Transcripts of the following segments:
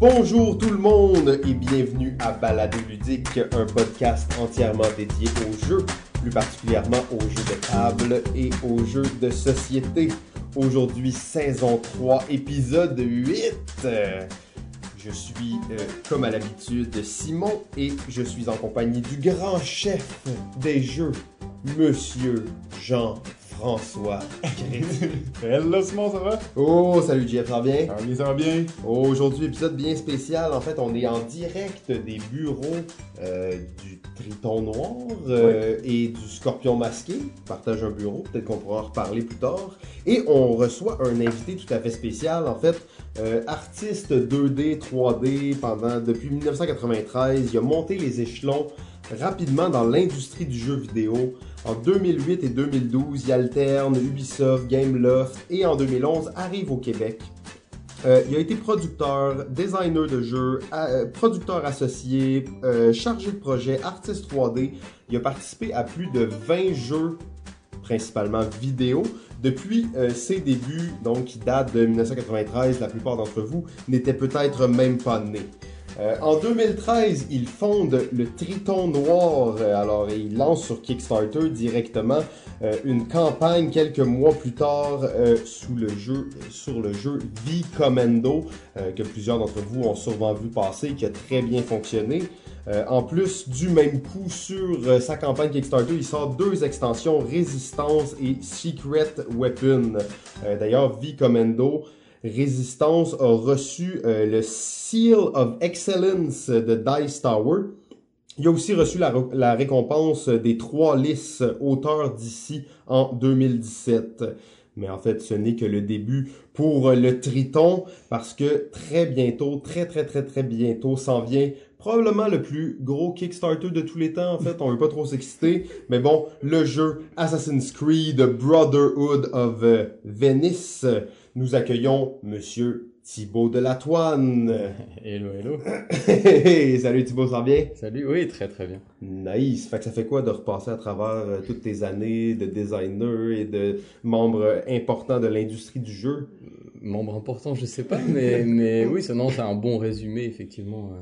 Bonjour tout le monde et bienvenue à Balado Ludique, un podcast entièrement dédié aux jeux, plus particulièrement aux jeux de table et aux jeux de société. Aujourd'hui, saison 3, épisode 8. Je suis, euh, comme à l'habitude, Simon et je suis en compagnie du grand chef des jeux, Monsieur Jean-François. Hello Simon, ça va? oh, salut Jeff, ça va bien? Ça va bien, ça va bien. Aujourd'hui, épisode bien spécial. En fait, on est en direct des bureaux euh, du Triton Noir euh, et du Scorpion Masqué. Partage un bureau, peut-être qu'on pourra en reparler plus tard. Et on reçoit un invité tout à fait spécial. En fait, euh, artiste 2D, 3D pendant depuis 1993. Il a monté les échelons rapidement dans l'industrie du jeu vidéo. En 2008 et 2012, il alterne Ubisoft, Gameloft et en 2011 arrive au Québec. Euh, il a été producteur, designer de jeux, euh, producteur associé, euh, chargé de projet, artiste 3D. Il a participé à plus de 20 jeux, principalement vidéo. Depuis ses débuts, donc qui datent de 1993, la plupart d'entre vous n'étaient peut-être même pas nés. Euh, en 2013, il fonde le Triton Noir. Euh, alors, il lance sur Kickstarter directement euh, une campagne quelques mois plus tard euh, sous le jeu, sur le jeu V Commando, euh, que plusieurs d'entre vous ont sûrement vu passer, qui a très bien fonctionné. En plus du même coup sur sa campagne Kickstarter, il sort deux extensions Résistance et Secret Weapon. D'ailleurs, V Commando Résistance a reçu euh, le Seal of Excellence de Dice Tower. Il a aussi reçu la, récompense des trois listes auteurs d'ici en 2017. Mais en fait, ce n'est que le début pour le Triton parce que très bientôt, très très très très bientôt, s'en vient probablement le plus gros Kickstarter de tous les temps. En fait, on veut pas trop s'exciter, mais bon, le jeu Assassin's Creed Brotherhood of euh, Venice. Nous accueillons Monsieur Thibaut de la Toine. Hello, hello. Salut Thibaut, ça va bien? Salut, oui, très très bien. Nice. Fait que ça fait quoi de repasser à travers euh, toutes tes années de designer et de membre euh, important de l'industrie du jeu? Membre important, je sais pas, mais, mais oui, ça, non, c'est un bon résumé, effectivement, euh,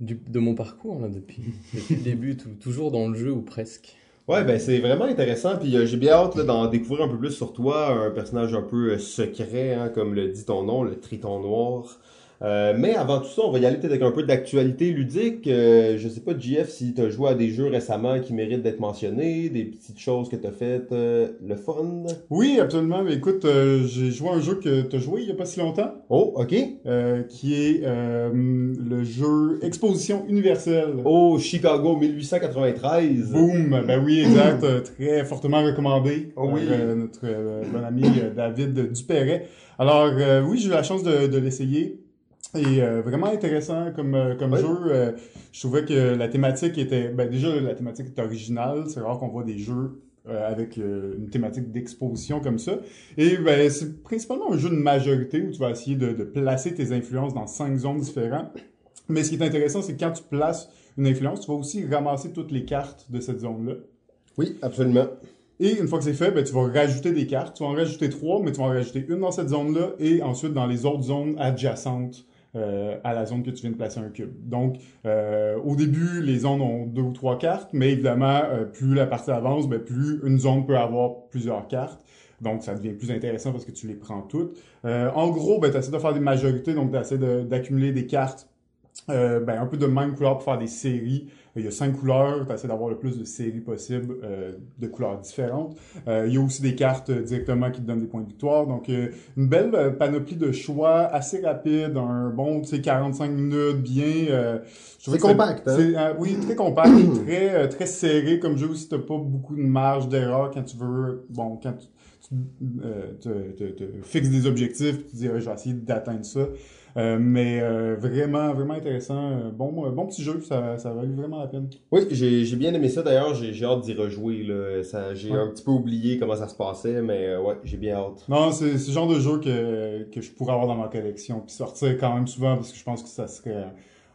du, de mon parcours, là, depuis, depuis le début, tout- toujours dans le jeu, ou presque. Ouais, ben c'est vraiment intéressant. Puis euh, j'ai bien hâte d'en découvrir un peu plus sur toi, un personnage un peu euh, secret, hein, comme le dit ton nom, le Triton Noir. Euh, mais avant tout ça, on va y aller peut-être avec un peu d'actualité ludique. Euh, je sais pas, JF, si tu as joué à des jeux récemment qui méritent d'être mentionnés, des petites choses que tu as faites, euh, le fun? Oui, absolument. Mais écoute, euh, j'ai joué à un jeu que tu as joué il y a pas si longtemps, Oh, ok. euh, qui est euh, le jeu Exposition universelle. Oh, Chicago 1893. Boom! Ben oui, exact. Très fortement recommandé Oh oui. par notre euh, bon ami David Dupéret. Alors euh, oui, j'ai eu la chance de, de l'essayer. Et euh, vraiment intéressant comme, euh, comme Oui. jeu. Euh, je trouvais que la thématique était... Ben déjà, la thématique est originale. C'est rare qu'on voit des jeux avec une thématique d'exposition comme ça. Et ben, c'est principalement un jeu de majorité où tu vas essayer de, de placer tes influences dans cinq zones différentes. Mais ce qui est intéressant, c'est que quand tu places une influence, tu vas aussi ramasser toutes les cartes de cette zone-là. Oui, absolument. Et une fois que c'est fait, ben, tu vas rajouter des cartes. Tu vas en rajouter trois, mais tu vas en rajouter une dans cette zone-là et ensuite dans les autres zones adjacentes euh, à la zone que tu viens de placer un cube. Donc, euh, au début, les zones ont deux ou trois cartes, mais évidemment, euh, plus la partie avance, ben, plus une zone peut avoir plusieurs cartes. Donc, ça devient plus intéressant parce que tu les prends toutes. Euh, en gros, ben, tu essaies de faire des majorités, donc tu essaies d'accumuler des cartes euh, ben, un peu de même couleur pour faire des séries. Il y a cinq couleurs, tu essaies d'avoir le plus de séries possible euh, de couleurs différentes. Euh, il y a aussi des cartes euh, directement qui te donnent des points de victoire. Donc, euh, une belle euh, panoplie de choix, assez rapide, un bon, tu sais, 45 minutes, bien... euh, C'est compact, hein? euh, oui, très compact, très, euh, très serré comme jeu aussi. T'as pas beaucoup de marge d'erreur quand tu veux... Bon, quand tu, tu euh, te, te- te fixes des objectifs, tu dis, Ah, je vais essayer d'atteindre ça. Euh, mais euh, vraiment, vraiment intéressant. Bon, bon petit jeu, ça, ça valut vraiment la peine. Oui, j'ai j'ai bien aimé ça d'ailleurs, j'ai hâte d'y rejouer. là. Ça, J'ai Ouais. un petit peu oublié comment ça se passait, mais euh, ouais, j'ai bien hâte. Non, c'est le genre de jeu que, que je pourrais avoir dans ma collection, puis sortir quand même souvent, parce que je pense que ça serait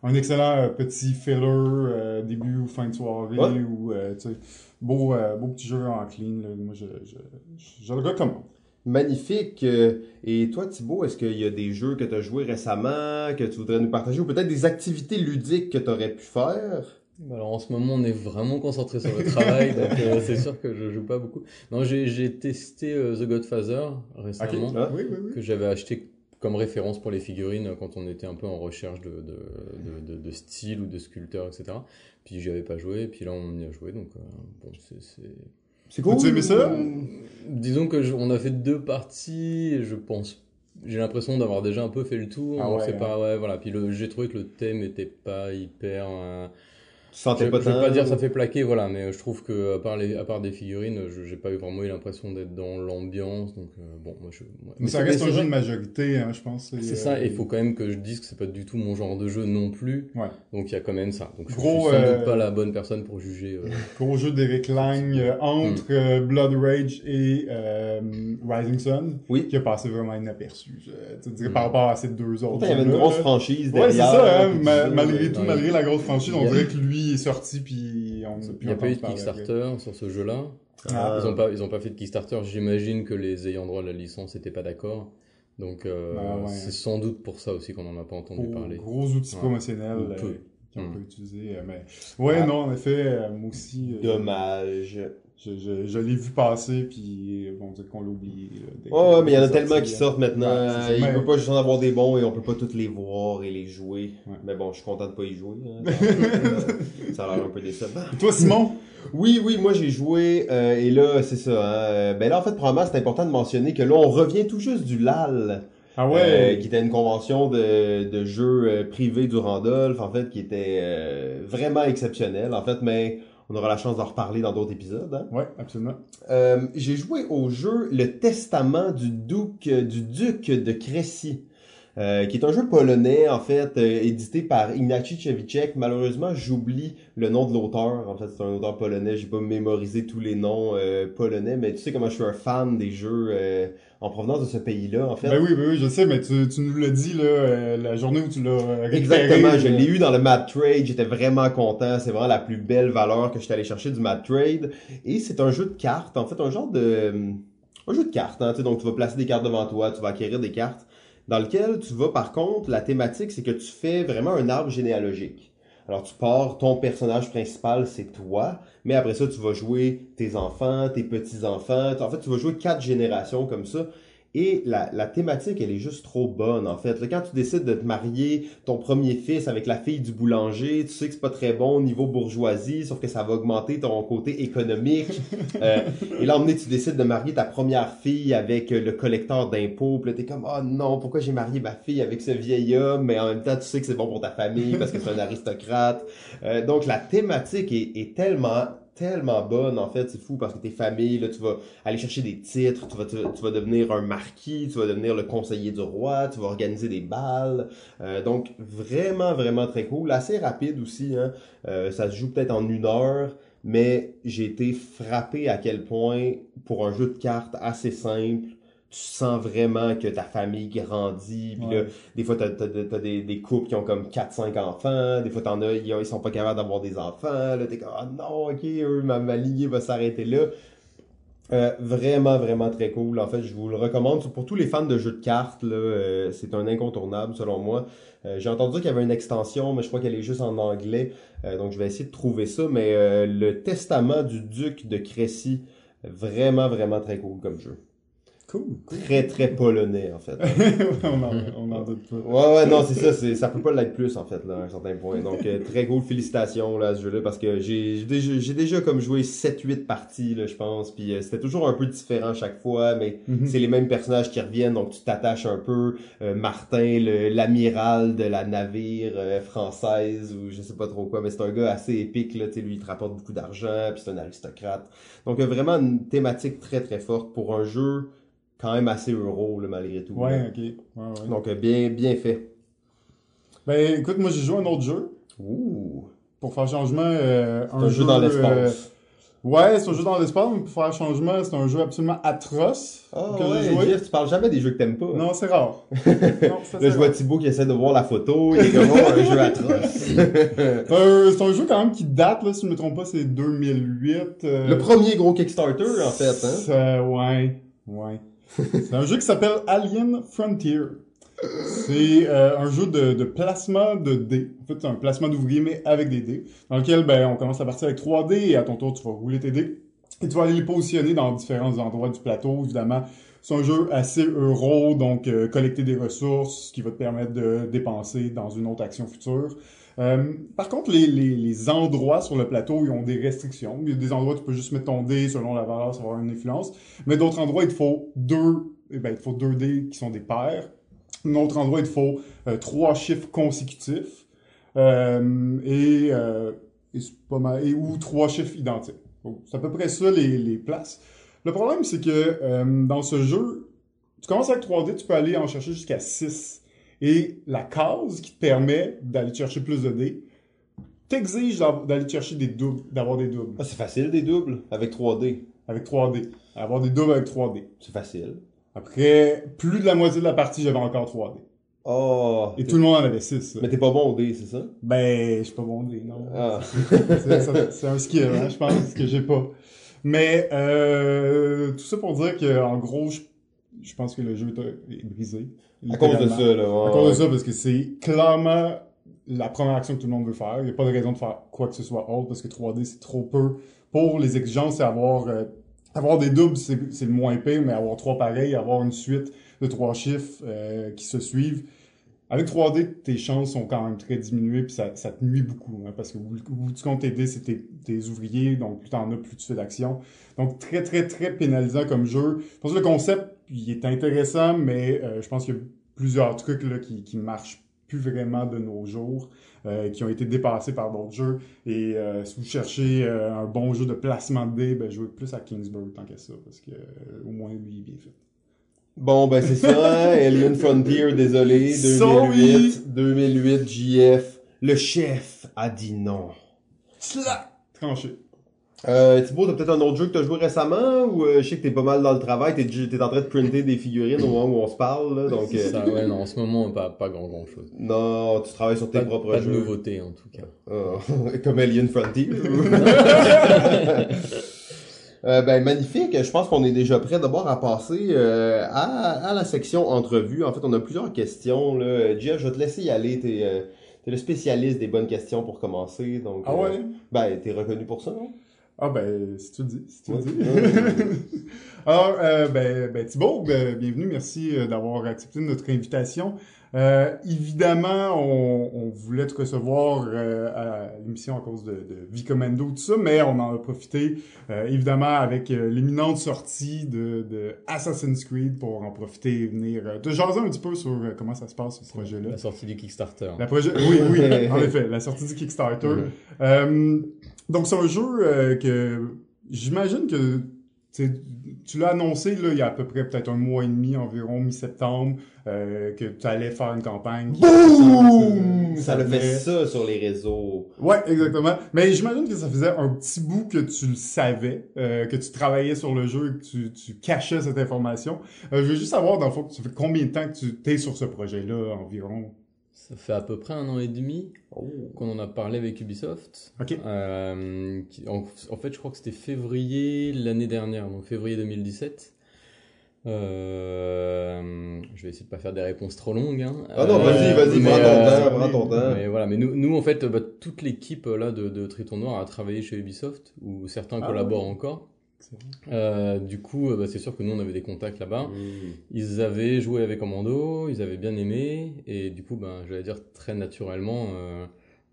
un excellent euh, petit filler, euh, début ou fin de soirée, Ouais. ou, euh, tu sais, beau, euh, beau petit jeu en clean, là. moi je, je, je, je le recommande. Magnifique. Euh, Et toi, Thibaut, est-ce qu'il y a des jeux que tu as joués récemment, que tu voudrais nous partager, ou peut-être des activités ludiques que tu aurais pu faire? Alors en ce moment, on est vraiment concentré sur le travail, donc euh, c'est sûr que je joue pas beaucoup. Non, j'ai j'ai testé euh, The Godfather récemment, Ah. Oui, oui, oui. que j'avais acheté comme référence pour les figurines quand on était un peu en recherche de, de, de, de, de style ou de sculpteur, etc. Puis j'y avais pas joué, puis là on y a joué, donc euh, bon, c'est... c'est- As-tu aimé ça? Disons que je- on a fait deux parties, et je pense... J'ai l'impression d'avoir déjà un peu fait le tour. Ah ouais, pas ouais voilà. Puis j'ai trouvé que le thème était pas hyper. euh, Je, pas je pas dire ça fait plaquer, voilà, mais je trouve que à part, les, à part des figurines, je j'ai pas eu vraiment eu l'impression d'être dans l'ambiance, donc euh, bon, moi je. moi- Mais ça c'est- reste un jeu de majorité, hein, je pense. C'est euh, ça, et il faut quand même que je dise que c'est pas du tout mon genre de jeu non plus. Ouais. Donc il y a quand même ça. Donc je, Gros, suis sans euh, doute pas la bonne personne pour juger. euh. Gros jeu d'Eric Lang euh, entre Hmm. euh, Blood Rage et euh, Rising Sun, Oui. qui a passé vraiment inaperçu. Je te dirais Hmm. par rapport à ces deux autres. Il y avait une grosse franchise Ouais, c'est derrière. ça, hein, malgré ouais. tout, ouais. malgré la grosse franchise, on dirait que lui est sorti, puis on Il n'y a pas eu de. Kickstarter sur ce jeu-là. Ah. Ils ont pas, ils ont pas fait de Kickstarter. J'imagine que les ayants droit de la licence n'étaient pas d'accord. Donc euh, Ah ouais. c'est sans doute pour ça aussi qu'on en a pas entendu parler. gros outils Ouais. promotionnels euh, ont Hmm. pas utilisés. euh, mais... Ouais, Ah. non, en effet, moi aussi, euh, Dommage. Je, je, je l'ai vu passer, puis euh, bon, on dirait qu'on l'a oublié. là, dès- Ouais, ouais, mais il y en a tellement qui sortent maintenant. Ouais, il peut pas juste en avoir des bons et on peut pas tous les voir et les jouer. Ouais. Mais bon, je suis content de pas y jouer. hein. ça a l'air un peu décevant. Et Toi, Simon? Oui, oui, moi j'ai joué euh, et là c'est ça. Hein, euh, ben là en fait probablement c'est important de mentionner que là on revient tout juste du LAL, Ah euh, ouais? qui était une convention de, de jeux euh, privés du Randolph en fait qui était euh, vraiment exceptionnelle en fait, mais on aura la chance d'en reparler dans d'autres épisodes. Hein? Ouais, absolument. Euh, j'ai joué au jeu Le Testament du Duc, du Duc de Crécy, euh, qui est un jeu polonais, en fait, euh, édité par Ignacy Cevicek. Malheureusement, j'oublie le nom de l'auteur. En fait, c'est un auteur polonais. J'ai pas mémorisé tous les noms euh, polonais, mais tu sais comment je suis un fan des jeux euh, en provenance de ce pays-là, en fait. Ben oui, ben oui, je sais, mais tu, tu nous l'as dit, là, euh, la journée où tu l'as. Exactement, je l'ai eu dans le Mad Trade, j'étais vraiment content, c'est vraiment la plus belle valeur que j'étais allé chercher du Mad Trade. Et c'est un jeu de cartes, en fait, un genre de... Un jeu de cartes, hein, tu sais, donc tu vas placer des cartes devant toi, tu vas acquérir des cartes, dans lequel tu vas, par contre, la thématique, c'est que tu fais vraiment un arbre généalogique. Alors tu pars, ton personnage principal, c'est toi, mais après ça, tu vas jouer tes enfants, tes petits-enfants, en fait, tu vas jouer quatre générations comme ça. Et la, la thématique, elle est juste trop bonne, en fait. Là, quand tu décides de te marier ton premier fils avec la fille du boulanger, tu sais que c'est pas très bon au niveau bourgeoisie, sauf que ça va augmenter ton côté économique. Euh, et là, emmené, tu décides de marier ta première fille avec euh, le collecteur d'impôts. Puis là, t'es comme, oh non, pourquoi j'ai marié ma fille avec ce vieil homme? Mais en même temps, tu sais que c'est bon pour ta famille parce que c'est un aristocrate. Euh, donc, la thématique est, est tellement tellement bonne en fait c'est fou parce que tes familles là tu vas aller chercher des titres tu vas devenir un marquis tu vas devenir le conseiller du roi tu vas organiser des balles Euh, donc vraiment vraiment très cool assez rapide aussi hein. Euh, ça se joue peut-être en une heure mais j'ai été frappé à quel point pour un jeu de cartes assez simple tu sens vraiment que ta famille grandit puis là des fois, t'as, t'as, t'as des, des couples qui ont comme 4-5 enfants. Des fois, t'en as, ils, ils sont pas capables d'avoir des enfants. Là, t'es comme, ah non, ok, eux, ma, ma lignée va s'arrêter là. Euh, vraiment, vraiment très cool. En fait, je vous le recommande. Pour tous les fans de jeux de cartes, là, euh, c'est un incontournable selon moi. Euh, j'ai entendu qu'il y avait une extension, mais je crois qu'elle est juste en anglais. Euh, donc, je vais essayer de trouver ça. Mais euh, le Testament du Duc de Crécy, vraiment, vraiment très cool comme jeu. Cool, cool. Très, très polonais, en fait. on en, on en doute pas. Ouais, ouais, non, c'est ça, c'est, ça peut pas l'être plus, en fait, là, à un certain point. Donc, euh, très cool, félicitations, là, à ce jeu-là, parce que j'ai, j'ai déjà, j'ai déjà comme joué 7-8 parties, là, je pense, puis euh, c'était toujours un peu différent chaque fois, mais Mhm. c'est les mêmes personnages qui reviennent, donc tu t'attaches un peu. Euh, Martin, le, l'amiral de la navire euh, française, ou je sais pas trop quoi, mais c'est un gars assez épique, là, tu sais, lui, il te rapporte beaucoup d'argent, puis c'est un aristocrate. Donc, vraiment une thématique très, très forte pour un jeu quand même assez euro, là, malgré tout. Ouais, là. ok. Ouais, ouais. Donc, euh, bien, bien fait. Ben, écoute, moi, j'ai joué à un autre jeu. Ouh. Pour faire changement, euh, C'est un, jeu dans l'espace. euh, Ouais, c'est un jeu dans l'espace, mais pour faire changement, c'est un jeu absolument atroce Ah que ouais, joué. Jeff, tu parles jamais des jeux que t'aimes pas. Non, c'est rare. non, ça, Là, c'est je vois. Thibaut qui essaie de voir la photo. Il est comme, oh, un jeu atroce. C'est un, c'est un jeu quand même qui date, là, si je me trompe pas, c'est 2008. euh, Le premier gros Kickstarter, en fait. Hein? ouais, ouais. C'est un jeu qui s'appelle Alien Frontier. C'est euh, un jeu de, de placement de dés. En fait, c'est un placement d'ouvriers, mais avec des dés. Dans lequel, ben, on commence à partir avec 3 dés et à ton tour, tu vas rouler tes dés. Et tu vas aller les positionner dans différents endroits du plateau, évidemment. C'est un jeu assez euro, donc euh, collecter des ressources qui va te permettre de dépenser dans une autre action future. Euh, par contre, les, endroits sur le plateau, ils ont des restrictions. Il y a des endroits où tu peux juste mettre ton dé selon la valeur, ça va avoir une influence. Mais d'autres endroits, il te faut deux, eh ben, il faut deux dés qui sont des paires. Un autre endroit, il te faut euh, trois chiffres consécutifs. Euh, et, ou trois chiffres identiques. C'est à peu près ça les, places. Le problème, c'est que dans ce jeu, tu commences avec 3D, tu peux aller en chercher jusqu'à 6. Et la case qui te permet d'aller chercher plus de dés t'exige d'aller chercher des doubles, d'avoir des doubles. Ah, c'est facile des doubles avec 3D. Avec 3D. Avoir des doubles avec 3D. C'est facile. Après, plus de la moitié de la partie, j'avais encore 3D. Oh. Et tout le monde en avait 6. Mais t'es pas bon au dé, c'est ça? Ben, je suis pas bon au dé, non. Ah. C'est un skill, hein, je pense, que j'ai pas. Mais euh, tout ça pour dire que en gros, je, je pense que le jeu est brisé. À cause de ça, là. Ouais, à cause de ça, parce que c'est clairement la première action que tout le monde veut faire. Il n'y a pas de raison de faire quoi que ce soit autre, parce que 3D, c'est trop peu. Pour les exigences, c'est avoir, euh, avoir des doubles, c'est le moins pire, mais avoir trois pareils, avoir une suite de trois chiffres euh, qui se suivent. Avec 3D, tes chances sont quand même très diminuées, puis ça, ça te nuit beaucoup, hein, parce que au bout du compte, tes dés, c'est tes, tes, ouvriers, donc plus t'en as, plus tu fais d'action. Donc très, très, très pénalisant comme jeu. Je pense que le concept, il est intéressant, mais euh, je pense qu'il y a plusieurs trucs là, qui, qui marchent plus vraiment de nos jours, euh, qui ont été dépassés par d'autres jeux. Et euh, si vous cherchez euh, un bon jeu de placement de dés, ben, jouez plus à Kingsburg tant qu'à ça, parce que au moins lui, il est bien fait. Bon, ben c'est ça, Alien Frontier, désolé, 2008, Sorry. 2008, JF, le chef a dit non. Cela! Tranché. Euh, Thibaut, t'as peut-être un autre jeu que t'as joué récemment, ou euh, je sais que t'es pas mal dans le travail, t'es, t'es en train de printer des figurines au moment où on se parle, là, donc... euh, Ça, ouais, non, en ce moment, pas, pas grand grand chose. non, tu travailles sur tes Pas, propres pas de jeux. nouveauté, en tout cas. Ah, comme Alien Frontier. Euh, ben magnifique, je pense qu'on est déjà prêt d'abord à passer euh, à, à la section entrevue. En fait, on a plusieurs questions. Là. Jeff, je vais te laisser y aller. T'es euh, t'es le spécialiste des bonnes questions pour commencer. Donc, Ah euh, ouais? ben, t'es reconnu pour ça, non? Ah ben, si tu le dis, si tu le Ouais. dis. Alors, euh, ben, ben Thibaut, ben, bienvenue, merci euh, d'avoir accepté notre invitation. Euh, évidemment, on, on voulait te recevoir euh, à l'émission à cause de, de Vie Commando, tout ça, mais on en a profité, euh, évidemment, avec euh, l'imminente sortie de, de Assassin's Creed pour en profiter et venir euh, te jaser un petit peu sur euh, comment ça se passe, ce projet-là. La sortie du Kickstarter. La projet... Oui, oui, en effet, la sortie du Kickstarter. Donc, c'est un jeu euh, que j'imagine que tu tu l'as annoncé là, il y a à peu près peut-être un mois et demi environ, mi-septembre, euh, que tu allais faire une campagne. Boum! ça- Ça le fait ça sur les réseaux. Ouais, exactement. Mais j'imagine que ça faisait un petit bout que tu le savais, euh, que tu travaillais sur le jeu et que tu, tu cachais cette information. Euh, je veux juste savoir, dans le fond, ça fait combien de temps que tu t'es sur ce projet-là environ? Ça fait à peu près un an et demi Oh. qu'on en a parlé avec Ubisoft. Ok. Euh, en, en fait, je crois que c'était février l'année dernière, donc février 2017. Euh, je vais essayer de pas faire des réponses trop longues. Hein. Ah non, vas-y, vas-y, euh, prends ton temps. Mais voilà, mais nous, nous en fait, bah, toute l'équipe là de, de Triton Noir a travaillé chez Ubisoft, où certains Ah collaborent encore. Euh, du coup, euh, bah, c'est sûr que nous on avait des contacts là-bas. Mm. Ils avaient joué avec Commando, ils avaient bien aimé, et du coup, ben, j'allais dire très naturellement, euh,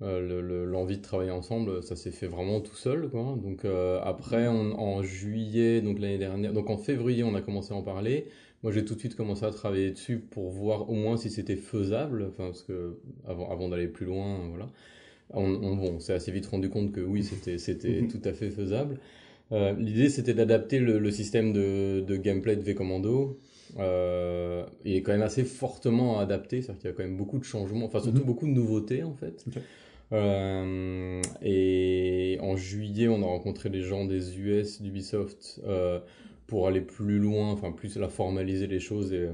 euh, le- le- l'envie de travailler ensemble, ça s'est fait vraiment tout seul, quoi. Donc euh, après, on- en juillet, donc l'année dernière, donc en février, on a commencé à en parler. Moi, j'ai tout de suite commencé à travailler dessus pour voir au moins si c'était faisable, enfin parce que avant, avant d'aller plus loin, voilà. On, on, bon, on s'est assez vite rendu compte que oui, c'était tout à fait faisable. Euh, L'idée, c'était d'adapter le, le système de, de gameplay de V-Commando. Euh, il est quand même assez fortement adapté, c'est-à-dire qu'il y a quand même beaucoup de changements, enfin surtout Mhm. beaucoup de nouveautés en fait. Euh, et en juillet, on a rencontré les gens des US d'Ubisoft euh, pour aller plus loin, enfin plus la formaliser les choses et,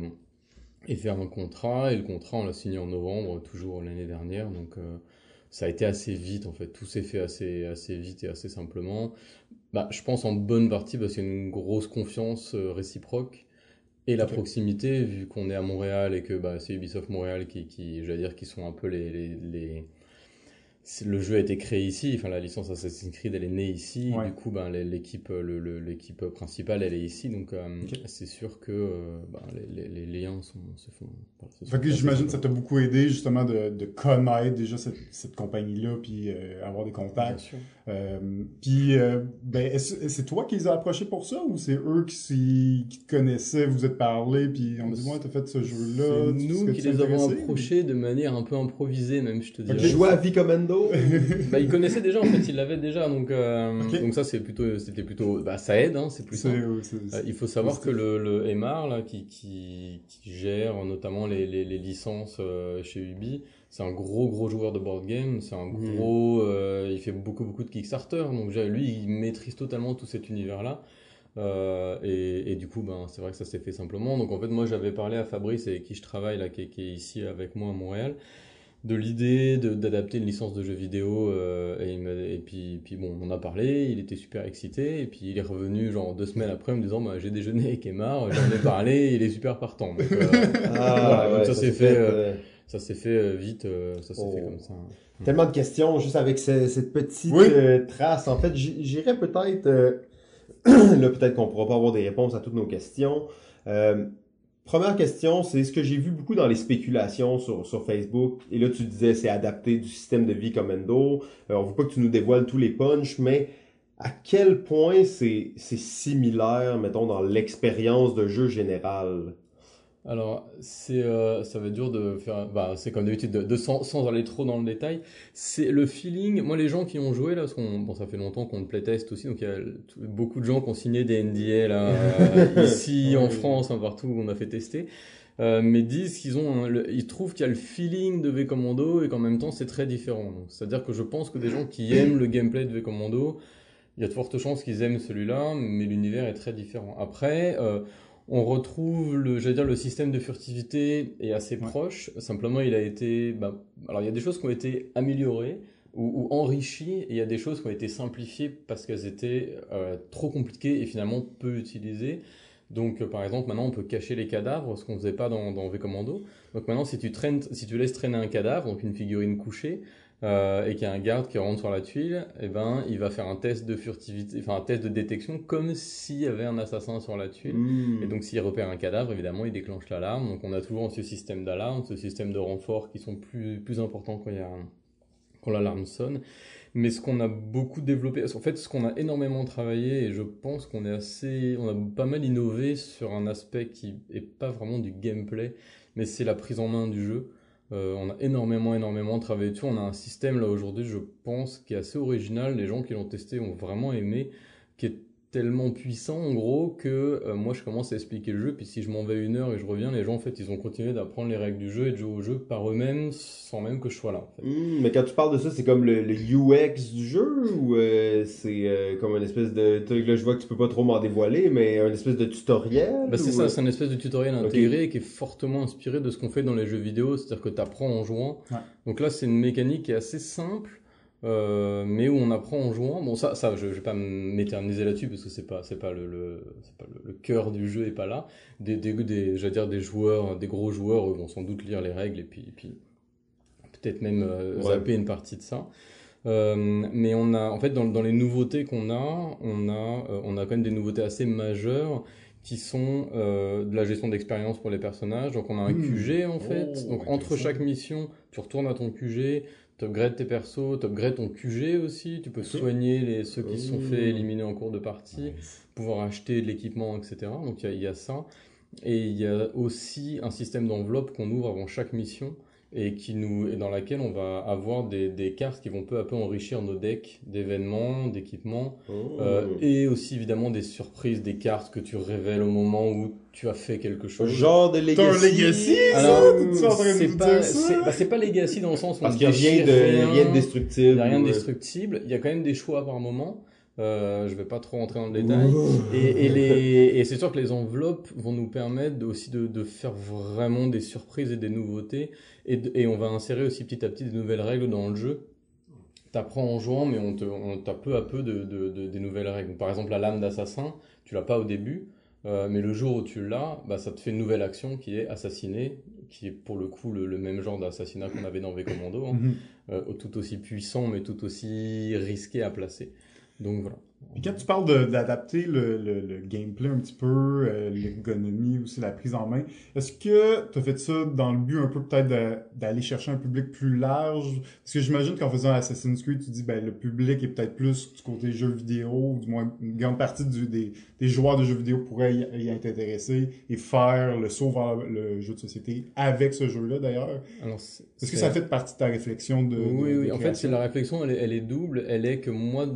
et faire un contrat. Et le contrat, on l'a signé en novembre, toujours l'année dernière. Donc euh, ça a été assez vite en fait, tout s'est fait assez, assez vite et assez simplement. Bah, je pense en bonne partie parce qu'il y a une grosse confiance euh, réciproque et la proximité, vu qu'on est à Montréal et que bah, c'est Ubisoft Montréal qui, qui, je vais dire, qui sont un peu les, les, les- c'est- Le jeu a été créé ici, enfin la licence Assassin's Creed elle est née ici, Ouais. du coup ben, l'équipe le, le- l'équipe principale elle est ici, donc euh, c'est sûr que euh, ben, les, les, les liens sont, se font. faits j'imagine que ça t'a beaucoup aidé justement de, de connaître déjà cette, cette compagnie-là, puis euh, avoir des Bien contacts. sûr. Euh, puis, euh, ben, c'est toi qui les as approchés pour ça ou c'est eux qui, qui te connaissaient, vous êtes parlé, puis on dit, C'est- ouais, t'as fait ce jeu-là. C'est nous qui les avons approchés de manière un peu improvisée même, je te dirais. Ok. Jouer à Bah, ils connaissaient déjà en fait, ils l'avaient déjà, donc euh, donc ça c'est plutôt, c'était plutôt, bah ça aide, hein, c'est plus simple. Euh, il faut savoir que le, le Emar, là, qui, qui, qui gère notamment les, les, les licences euh, chez Ubi, c'est un gros gros joueur de board game, c'est un Mhm. gros, euh, il fait beaucoup beaucoup de Kickstarter, donc déjà, lui il maîtrise totalement tout cet univers-là. Euh, et, et du coup, ben, c'est vrai que ça s'est fait simplement. Donc en fait, moi j'avais parlé à Fabrice avec qui je travaille là, qui est ici avec moi à Montréal, de l'idée de- d'adapter une licence de jeu vidéo. euh, et, il m'a- et puis, puis bon, on en a parlé, il était super excité. Et puis il est revenu genre deux semaines après en me disant bah, J'ai déjeuné avec Emar, j'en ai parlé, il est super partant. Donc, euh, Ah, Voilà, ça, s'est c'est fait, euh, ça s'est fait euh, vite, euh, ça s'est Oh. fait comme ça. Tellement de questions juste avec ce- cette petite Oui. euh, trace. En fait, j'irais peut-être. euh, là, peut-être qu'on pourra pas avoir des réponses à toutes nos questions. Première question, c'est ce que j'ai vu beaucoup dans les spéculations sur, sur Facebook. Et là, tu disais c'est adapté du système de vie Commando. Euh, on veut pas que tu nous dévoiles tous les punchs, mais à quel point c'est c'est similaire, mettons, dans l'expérience de jeu générale? Alors, c'est, euh, ça va être dur de faire. Bah, c'est comme d'habitude, de, de sans, sans aller trop dans le détail. C'est le feeling. Moi, les gens qui ont joué là, parce qu'on, bon, ça fait longtemps qu'on le playtest aussi, donc il y a beaucoup de gens qui ont signé des NDA là, euh, ici en. France, hein, partout où on a fait tester. Euh, mais disent qu'ils ont, un- le- ils trouvent qu'il y a le feeling de V Commando et qu'en même temps c'est très différent. C'est-à-dire que je pense que des gens qui aiment le gameplay de V Commando, il y a de fortes chances qu'ils aiment celui-là, mais l'univers est très différent. Après, euh, on retrouve le, j'allais dire, le système de furtivité est assez Ouais. proche. Simplement, il a été, bah, alors il y a des choses qui ont été améliorées ou, ou enrichies, et il y a des choses qui ont été simplifiées parce qu'elles étaient euh, trop compliquées et finalement peu utilisées. Donc, euh, par exemple, maintenant, on peut cacher les cadavres, ce qu'on faisait pas dans, dans V Commando. Donc maintenant, si tu traînes, si tu laisses traîner un cadavre, donc une figurine couchée, euh, et qu'il y a un garde qui rentre sur la tuile, eh ben, il va faire un test de furtivité, enfin un test de détection, comme s'il y avait un assassin sur la tuile. Hmm. Et donc, s'il repère un cadavre, évidemment, il déclenche l'alarme. Donc, on a toujours ce système d'alarme, ce système de renfort qui sont plus, plus importants quand, il y a, quand l'alarme sonne. Mais ce qu'on a beaucoup développé, en fait, ce qu'on a énormément travaillé, et je pense qu'on est assez, on a pas mal innové sur un aspect qui est pas vraiment du gameplay, mais c'est la prise en main du jeu. Euh, on a énormément, énormément travaillé dessus. On a un système là aujourd'hui, je pense, qui est assez original. Les gens qui l'ont testé ont vraiment aimé, qui est tellement puissant en gros que euh, moi je commence à expliquer le jeu. Puis si je m'en vais une heure et je reviens, les gens en fait ils ont continué d'apprendre les règles du jeu et de jouer au jeu par eux-mêmes sans même que je sois là. En fait. Hmm, mais quand tu parles de ça, c'est comme le, le UX du jeu ou euh, c'est euh, comme une espèce de. tu sais, Là, je vois que tu peux pas trop m'en dévoiler, mais une espèce de tutoriel Bah, c'est ou, ça, euh, c'est une espèce de tutoriel intégré qui est fortement inspiré de ce qu'on fait dans les jeux vidéo, c'est-à-dire que tu apprends en jouant. Ouais. Donc là, c'est une mécanique qui est assez simple, euh, mais où on apprend en jouant. Bon, ça, ça je, je vais pas m'éterniser là-dessus parce que c'est pas, c'est pas le, pas le, le cœur du jeu est pas là. Des, des, des, j'allais dire des joueurs, des gros joueurs eux, vont sans doute lire les règles et puis, et puis peut-être même euh, Ouais. zapper une partie de ça. Euh, mais on a, en fait, dans, dans les nouveautés qu'on a, on a, euh, on a quand même des nouveautés assez majeures qui sont euh, de la gestion d'expérience pour les personnages. Donc on a un Hmm. QG en fait. Oh, Donc entre chaque mission, tu retournes à ton QG, tu upgrades tes persos, tu upgrades ton QG aussi. Tu peux soigner les, ceux qui se sont Oh. fait éliminer en cours de partie, pouvoir acheter de l'équipement, etc. Donc il y a- il y, a ça. Et il y a aussi un système d'enveloppe qu'on ouvre avant chaque mission et, qui nous, et dans laquelle on va avoir des, des cartes qui vont peu à peu enrichir nos decks d'événements, d'équipements, oh. euh, et aussi évidemment des surprises, des cartes que tu révèles au moment où tu as fait quelque chose. Genre de Legacy. T'as un Legacy, c'est pas, c'est bah, c'est pas Legacy dans le sens où Parce qu'il n'y a rien de, rien de destructible. il n'y a rien de destructible. Il y a quand même des choix par moment. Euh, je vais pas trop rentrer dans le détail. Ouh. Et, et, les, et c'est sûr que les enveloppes vont nous permettre aussi de, de faire vraiment des surprises et des nouveautés. Et, on va insérer aussi petit à petit des nouvelles règles dans le jeu. T'apprends en jouant, mais on te, on t'a peu à peu de, de- de- des nouvelles règles. Par exemple, la lame d'assassin, tu l'as pas au début. Euh, mais le jour où tu l'as, bah, ça te fait une nouvelle action qui est assassiner, qui est pour le coup le, le même genre d'assassinat qu'on avait dans V Commando, hein. Mhm. Euh, tout aussi puissant mais tout aussi risqué à placer. Donc voilà. Puis quand tu parles d'adapter le, le- le gameplay un petit peu, euh, l'ergonomie aussi, la prise en main, est-ce que tu as fait ça dans le but un peu peut-être d'aller chercher un public plus large? Parce que j'imagine qu'en faisant Assassin's Creed, tu dis ben le public est peut-être plus du côté jeux vidéo, ou du moins une grande partie du- des, des joueurs de jeux vidéo pourraient y, y être intéressés et faire le saut vers le jeu de société avec ce jeu-là d'ailleurs? Est-ce que ça fait partie de ta réflexion de... de- Oui, de oui. En fait, c'est la réflexion, elle est, elle est double. Elle est que moi,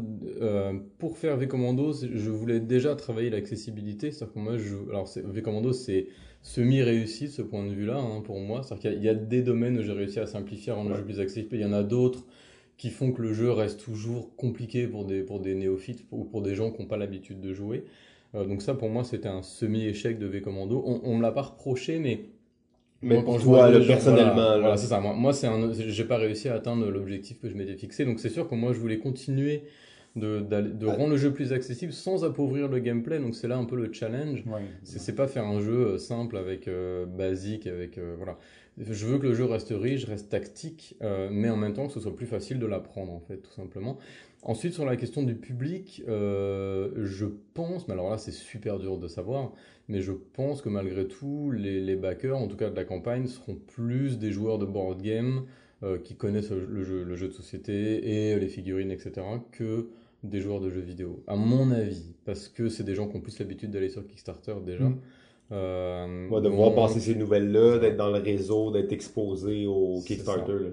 euh, pour faire V Commando, c'est- je voulais déjà travailler l'accessibilité. C'est-à-dire que moi, je, alors c'est- V Commando, c'est semi-réussi de ce point de vue-là hein, pour moi. C'est-à-dire qu'il y, a- il y a des domaines où j'ai réussi à simplifier, à rendre le jeu plus accessible. Il y en a d'autres qui font que le jeu reste toujours compliqué pour des, pour des néophytes ou pour des gens qui n'ont pas l'habitude de jouer. Euh, donc ça, pour moi, c'était un semi-échec de V Commando. On, on me l'a pas reproché, mais Mais moi, quand je vois gens- personnellement, voilà, là. voilà, c'est ça. Moi, moi c'est un, j'ai pas réussi à atteindre l'objectif que je m'étais fixé. Donc c'est sûr que moi, je voulais continuer de, Ah. rendre le jeu plus accessible sans appauvrir le gameplay. Donc c'est là un peu le challenge. Ouais. C'est, pas faire un jeu euh, simple avec euh, basique, avec euh, voilà. Je veux que le jeu reste riche, reste tactique, euh, mais en même temps que ce soit plus facile de l'apprendre en fait, tout simplement. Ensuite sur la question du public, euh, je pense, mais alors là c'est super dur de savoir, mais je pense que malgré tout, les, backers, en tout cas de la campagne, seront plus des joueurs de board game euh, qui connaissent le jeu, le jeu de société et les figurines, etc., que des joueurs de jeux vidéo. À mon avis, parce que c'est des gens qui ont plus l'habitude d'aller sur Kickstarter déjà. Mm. Euh, Ouais, de voir passer ces nouvelles-là, d'être dans le réseau, d'être exposé au Kickstarter.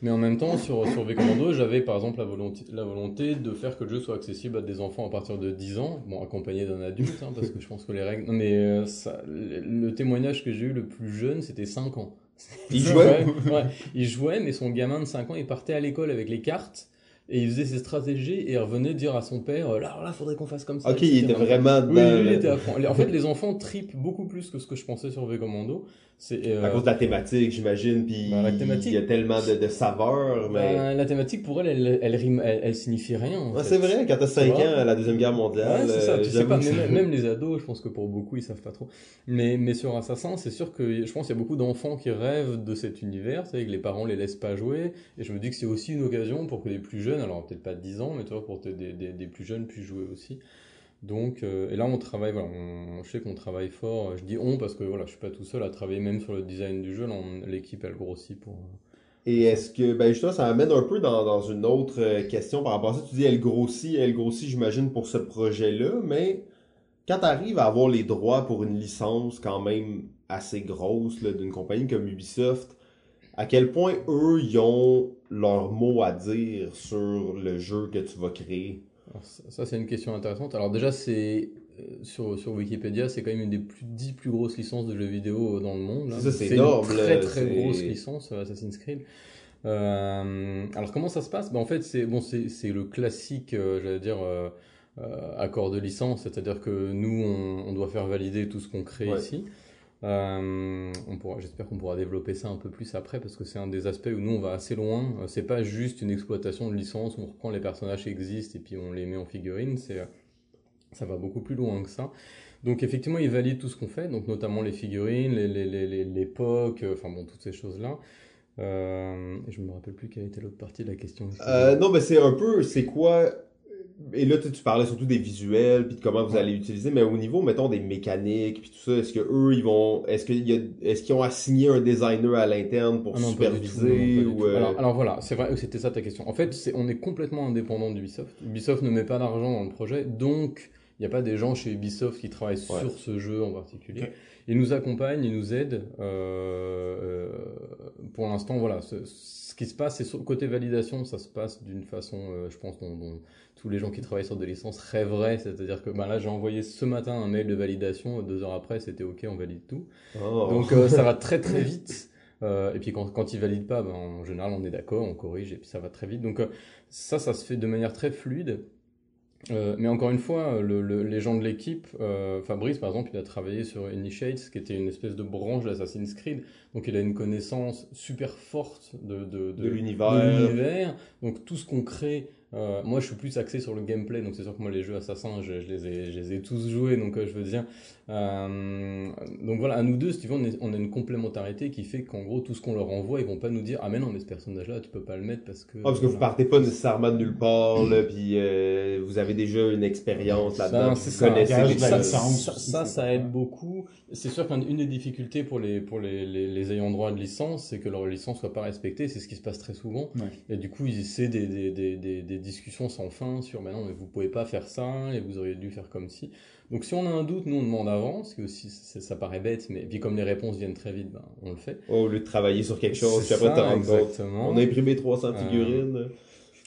Mais en même temps, sur, sur V Commando, j'avais par exemple la volonté, la volonté de faire que le jeu soit accessible à des enfants à partir de 10 ans, bon, accompagné d'un adulte, hein, parce que je pense que les règles. Non, mais euh, ça, le, le témoignage que j'ai eu le plus jeune, c'était 5 ans. Il jouait? Ouais, ouais. il jouait, mais son gamin de 5 ans, il partait à l'école avec les cartes. Et il faisait ses stratégies et il revenait dire à son père euh, là, là, faudrait qu'on fasse comme ça. Ok, il était vraiment Oui, lui, il était à fond. En fait, les enfants tripent beaucoup plus que ce que je pensais sur V Commando. C'est euh, À cause de la thématique, j'imagine, puis la thématique- il y a tellement de, de saveurs, mais... Ben, la thématique pour elle, elle, elle, rime, elle, elle signifie rien. c'est vrai, quand t'as 5 Tu vois? ans à la Deuxième Guerre mondiale, Ouais, c'est ça. Tu sais pas, même, même les ados, je pense que pour beaucoup, ils savent pas trop. Mais, mais sur Assassin, c'est sûr que je pense qu'il y a beaucoup d'enfants qui rêvent de cet univers, c'est que les parents les laissent pas jouer. Et je me dis que c'est aussi une occasion pour que les plus jeunes, alors peut-être pas 10 ans, mais tu vois, pour que des, des, des plus jeunes puissent jouer aussi. Donc, euh, et là, on travaille, voilà, on, je sais qu'on travaille fort. Je dis on parce que voilà, je suis pas tout seul à travailler même sur le design du jeu. L'équipe, elle grossit pour. Et est-ce que, ben justement, ça amène un peu dans, dans une autre euh, question par rapport à ça. Tu dis, elle grossit, elle grossit, j'imagine, pour ce projet-là, mais quand tu arrives à avoir les droits pour une licence quand même assez grosse d'une compagnie comme Ubisoft, à quel point eux, ils ont leur mot à dire sur le jeu que tu vas créer? Alors, ça, c'est une question intéressante. Alors déjà, c'est euh, sur, sur Wikipédia, c'est quand même une des plus, 10 plus grosses licences de jeux vidéo dans le monde. là. Ça, c'est une énorme, très là, très c'est- grosse licence euh, Assassin's Creed. Euh, alors comment ça se passe? Ben, En fait, c'est bon, c'est le classique, euh, j'allais dire, euh, euh, accord de licence, c'est-à-dire que nous, on, on doit faire valider tout ce qu'on crée Ouais. ici. Euh, j'espère qu'on pourra développer ça un peu plus après parce que c'est un des aspects où nous on va assez loin. Euh, C'est pas juste une exploitation de licence où on reprend les personnages qui existent et puis on les met en figurine. C'est, euh, ça va beaucoup plus loin que ça. Donc effectivement, ils valident tout ce qu'on fait, donc notamment les figurines, les, les, les, enfin bon, toutes ces choses-là. Euh, je me rappelle plus quelle était l'autre partie de la question. Non, mais c'est un peu, c'est quoi. Et là, tu, tu parlais surtout des visuels, puis de comment vous allez utiliser, mais au niveau, mettons, des mécaniques, puis tout ça, est-ce que eux, ils vont, est-ce qu'il y a, est-ce qu'ils ont assigné un designer à l'interne pour Ah non, tout, superviser non, ou euh, alors, alors voilà, c'est vrai, c'était ça ta question. En fait, c'est, on est complètement indépendant d'Ubisoft. Ubisoft ne met pas d'argent dans le projet, donc il n'y a pas des gens chez Ubisoft qui travaillent Ouais. sur ce jeu en particulier. Ils nous accompagnent, ils nous aident. euh, euh, pour l'instant, voilà, ce, ce qui se passe, c'est sur le côté validation, ça se passe d'une façon, euh, je pense, dont, dont tous les gens qui travaillent sur des licences rêveraient. C'est-à-dire que ben là, j'ai envoyé ce matin un mail de validation, deux heures après, c'était OK, on valide tout. oh. Donc euh, ça va très très vite. Euh, et puis quand, quand ils valident pas, ben, en général on est d'accord, on corrige et puis ça va très vite. Donc euh, ça, ça se fait de manière très fluide. Euh, mais encore une fois, le- le- les gens de l'équipe, euh, Fabrice par exemple, il a travaillé sur Initiates, qui était une espèce de branche d'Assassin's Creed. Donc il a une connaissance super forte de, de, de l'univers. de l'univers. Donc tout ce qu'on crée, Euh, moi, je suis plus axé sur le gameplay, donc c'est sûr que moi, les jeux assassins, je, je les, ai, je les ai tous joués, donc euh, je veux dire. Euh, donc voilà, à nous deux, si tu veux, on, est- on a une complémentarité qui fait qu'en gros, tout ce qu'on leur envoie, ils vont pas nous dire Ah, mais non, mais ce personnage-là, tu peux pas le mettre parce que. Ah, parce que vous partez pas nécessairement de nulle part, là, puis euh, vous avez déjà une expérience là-dedans, c'est vous ça. connaissez les ça, ça, ça, c'est ça aide beaucoup. C'est sûr qu'une des difficultés pour les pour les, les, les ayants droit de licence, c'est que leur licence soit pas respectée. C'est ce qui se passe très souvent. Ouais. Et du coup, des, des, des, des discussions sans fin sur, bah non, mais vous pouvez pas faire ça et vous auriez dû faire comme ci. Donc, si on a un doute, nous on demande avant, ce qui aussi ça, ça paraît bête, mais puis comme les réponses viennent très vite, ben, on le fait. Oh, au lieu de travailler sur quelque chose, puis après ça, exactement. On a imprimé 300 Euh, figurines.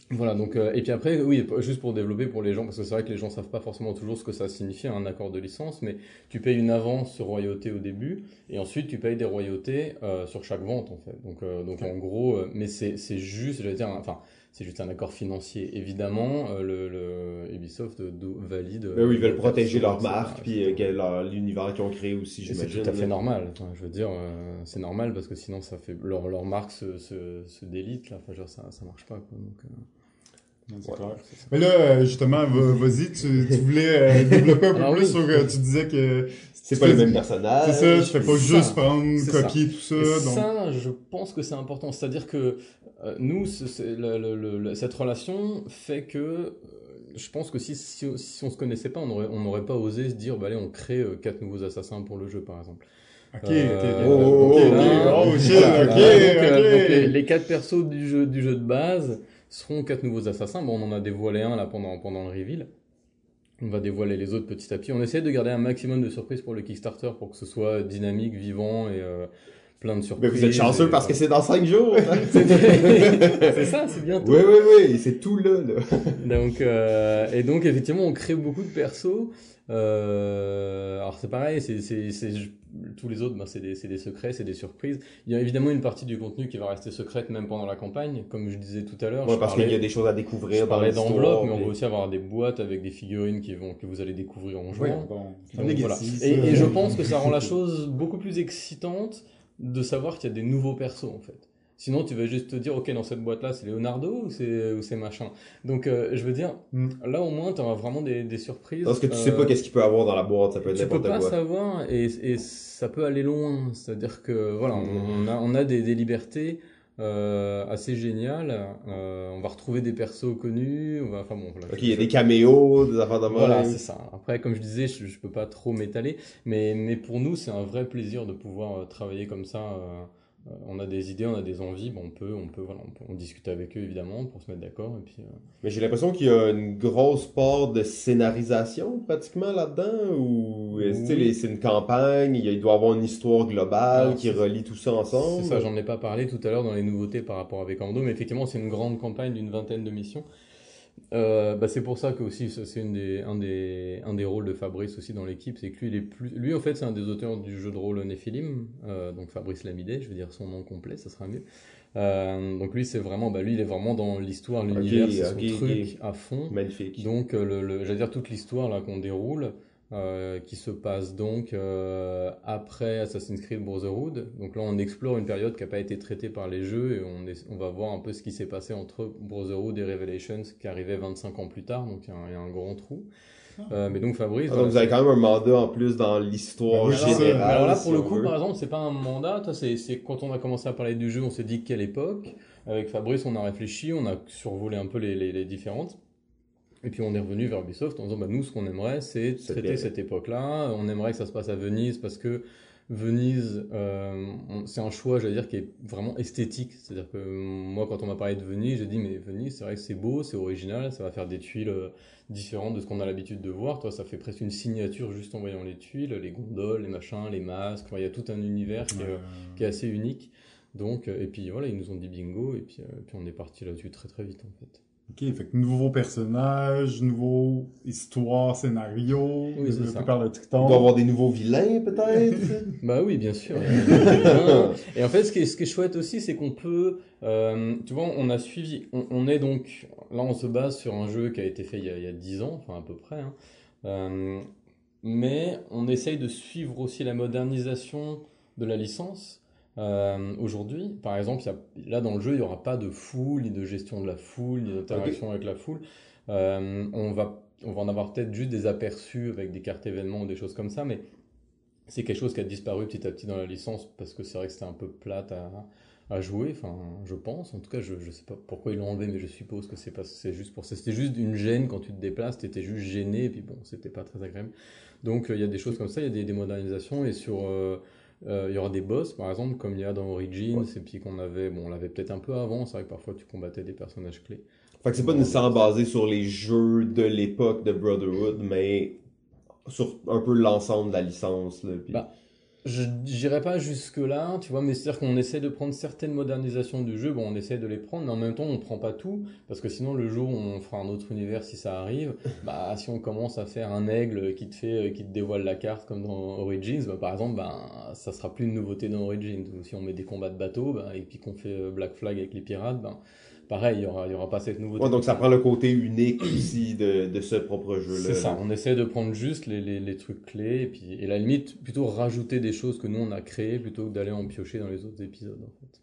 Voilà, donc, euh, et puis après, oui, juste pour développer pour les gens, parce que c'est vrai que les gens savent pas forcément toujours ce que ça signifie un accord de licence, mais tu payes une avance sur royauté au début, et ensuite tu payes des royautés euh, sur chaque vente, en fait. Donc, euh, donc en gros, mais c'est c'est juste, j'allais dire, enfin, c'est juste un accord financier. Évidemment, euh, le, le Ubisoft euh, do- valide. Ben oui, ils veulent euh, protéger leur marque, puis euh, l'univers qu'ils ont créé aussi, et c'est j'imagine. tout à fait normal. Enfin, je veux dire, euh, c'est normal parce que sinon, ça fait leur, leur marque se, se, se délite. Là. Enfin, dire, ça, ça marche pas. Quoi. Donc, euh, Non, ouais, clair. Mais là, euh, justement, va- vas-y, tu, tu voulais euh, développer un peu Alors plus oui. sur. euh, tu disais que. C'est pas les fais- mêmes personnages. C'est ça, tu fais pas juste ça. prendre, ça. copier tout ça. Et donc... ça, je pense que c'est important. C'est-à-dire que euh, nous, c'est- c'est- le- le- le- cette relation fait que euh, je pense que si, si, si on se connaissait pas, on n'aurait pas osé se dire, bah, allez, on crée euh, quatre nouveaux assassins pour le jeu, par exemple. Ok, Euh, euh, les quatre persos du jeu, du jeu de base seront quatre nouveaux assassins. Bon, on en a dévoilé un là pendant, pendant le reveal. On va dévoiler les autres petit à petit. On essaie de garder un maximum de surprises pour le Kickstarter pour que ce soit dynamique, vivant et euh, plein de Mais surprises. vous êtes chanceux et- parce que c'est dans 5 jours. hein. c'est ça, c'est bientôt. oui, oui, oui, c'est tout là. là. Donc, euh, et donc, effectivement, on crée beaucoup de persos. Euh, alors, c'est pareil, c'est, c'est, c'est, tous les autres, ben, c'est, des, c'est des secrets, c'est des surprises. Il y a évidemment une partie du contenu qui va rester secrète même pendant la campagne, comme je disais tout à l'heure. Ouais, parce parlais, qu'il y a des choses à découvrir dans parlais d'enveloppes, mais on va aussi avoir des boîtes avec des figurines qui vont, que vous allez découvrir en Ouais, jouant. bon, Donc, voilà. et je pense que ça rend la chose beaucoup plus excitante de savoir qu'il y a des nouveaux persos en fait. Sinon, tu vas juste te dire, ok, dans cette boîte-là, c'est Leonardo ou c'est ou c'est machin. Donc, euh, je veux dire, Mm. là au moins, tu auras vraiment des, des surprises. Parce que tu sais Euh, pas qu'est-ce qu'il peut avoir dans la boîte, ça peut être tu peux pas savoir et, et ça peut aller loin. C'est-à-dire que voilà, on, on a, on a des, des libertés euh, assez géniales. Euh, on va retrouver des persos connus. On va, enfin bon, voilà. Ok, il y a des caméos, des affaires de Voilà, c'est ça. Après, comme je disais, je, je peux pas trop m'étaler, mais, mais pour nous, c'est un vrai plaisir de pouvoir euh, travailler comme ça. Euh, on a des idées, on a des envies, bon, on peut, on peut, voilà, on, peut- on discute avec eux évidemment pour se mettre d'accord et puis. euh, Mais j'ai l'impression qu'il y a une grosse part de scénarisation pratiquement là-dedans, ou Oui. c'est une campagne, il doit y avoir une histoire globale qui relie tout ça ensemble? C'est ça, j'en ai pas parlé tout à l'heure dans les nouveautés par rapport avec Ando, mais effectivement, c'est une grande campagne d'une vingtaine de missions. Euh, bah, c'est pour ça que aussi c'est une des, un des un des rôles de Fabrice aussi dans l'équipe, c'est que lui il est plus lui en fait c'est un des auteurs du jeu de rôle Nephilim, euh, donc Fabrice Lamidé, je veux dire son nom complet, ça sera mieux. Euh, donc lui c'est vraiment bah lui il est vraiment dans l'histoire, l'univers, c'est son ok, truc à fond. Magnifique. Donc, le, le- j'allais dire toute l'histoire là qu'on déroule, euh, qui se passe donc euh, après Assassin's Creed Brotherhood. Donc là, on explore une période qui n'a pas été traitée par les jeux et on, est- on va voir un peu ce qui s'est passé entre Brotherhood et Revelations, qui arrivait 25 ans plus tard. Donc il y a un, il y a un grand trou. Euh, mais donc Fabrice. Ah, voilà, donc vous avez quand même un mandat en plus dans l'histoire ça. générale. alors là, si pour le coup, veut. par exemple, c'est pas un mandat. toi, C'est c'est quand on a commencé à parler du jeu, on s'est dit quelle époque. Avec Fabrice, on a réfléchi, on a survolé un peu les, les, les différentes. Et puis on est revenu vers Ubisoft en disant bah, nous, ce qu'on aimerait, c'est traiter bien. cette époque-là. On aimerait que ça se passe à Venise parce que Venise, euh, c'est un choix, j'allais dire, qui est vraiment esthétique. C'est-à-dire que moi, quand on m'a parlé de Venise, j'ai dit mais Venise, c'est vrai que c'est beau, c'est original, ça va faire des tuiles euh, différentes de ce qu'on a l'habitude de voir. Toi, ça fait presque une signature juste en voyant les tuiles, les gondoles, les machins, les masques. Enfin, il y a tout un univers qui, est, Euh, qui est assez unique. Donc, euh, et puis voilà, ils nous ont dit bingo, et puis, euh, puis on est parti là-dessus très très vite en fait. Ok, fait que nouveau personnage, nouveau histoire, scénario, Oui, c'est par le Il Triton. doit y avoir des nouveaux vilains peut-être. Bah oui, bien sûr. et en fait, ce qui est, ce qui est chouette aussi, c'est qu'on peut, euh, tu vois, on a suivi, on, on est donc, là on se base sur un jeu qui a été fait il y a, il y a 10 ans, enfin à peu près, hein. Euh, mais on essaye de suivre aussi la modernisation de la licence. Euh, Aujourd'hui, par exemple, là dans le jeu, il n'y aura pas de foule, ni de gestion de la foule, ni d'interaction avec la foule. Euh, on va, on va en avoir peut-être juste des aperçus avec des cartes événements ou des choses comme ça, mais c'est quelque chose qui a disparu petit à petit dans la licence parce que c'est vrai que c'était un peu plate à, jouer, enfin, je pense. En tout cas, je, je sais pas pourquoi ils l'ont enlevé, mais je suppose que c'est juste pour ça. C'était juste une gêne quand tu te déplaces, t'étais juste gêné, et puis bon, c'était pas très agréable. Donc, euh, il y a des choses comme ça, il y a des, modernisations, et sur, il y aura des boss, par exemple, comme il y a dans Origins, et puis qu'on avait, bon, on l'avait peut-être un peu avant, c'est vrai que parfois tu combattais des personnages clés. Fait que c'est pas nécessairement basé sur les jeux de l'époque de Brotherhood, mais sur un peu l'ensemble de la licence. Là, Bah, Je n'irai pas jusque-là, tu vois, mais c'est-à-dire qu'on essaie de prendre certaines modernisations du jeu, bon, on essaie de les prendre, mais en même temps, on prend pas tout, parce que sinon, le jour où on fera un autre univers, si ça arrive, bah, si on commence à faire un aigle qui te fait, qui te dévoile la carte, comme dans Origins, bah, par exemple, bah, ça sera plus une nouveauté dans Origins, ou si on met des combats de bateau, bah, et puis qu'on fait euh, Black Flag avec les pirates, bah, pareil, il y aura, il y aura pas cette nouveauté. Ouais, donc ça prend le côté unique aussi de, de ce propre jeu-là. C'est ça, on essaie de prendre juste les, les, les trucs clés, et puis, et à la limite, plutôt rajouter des choses que nous on a créées, plutôt que d'aller en piocher dans les autres épisodes, en fait.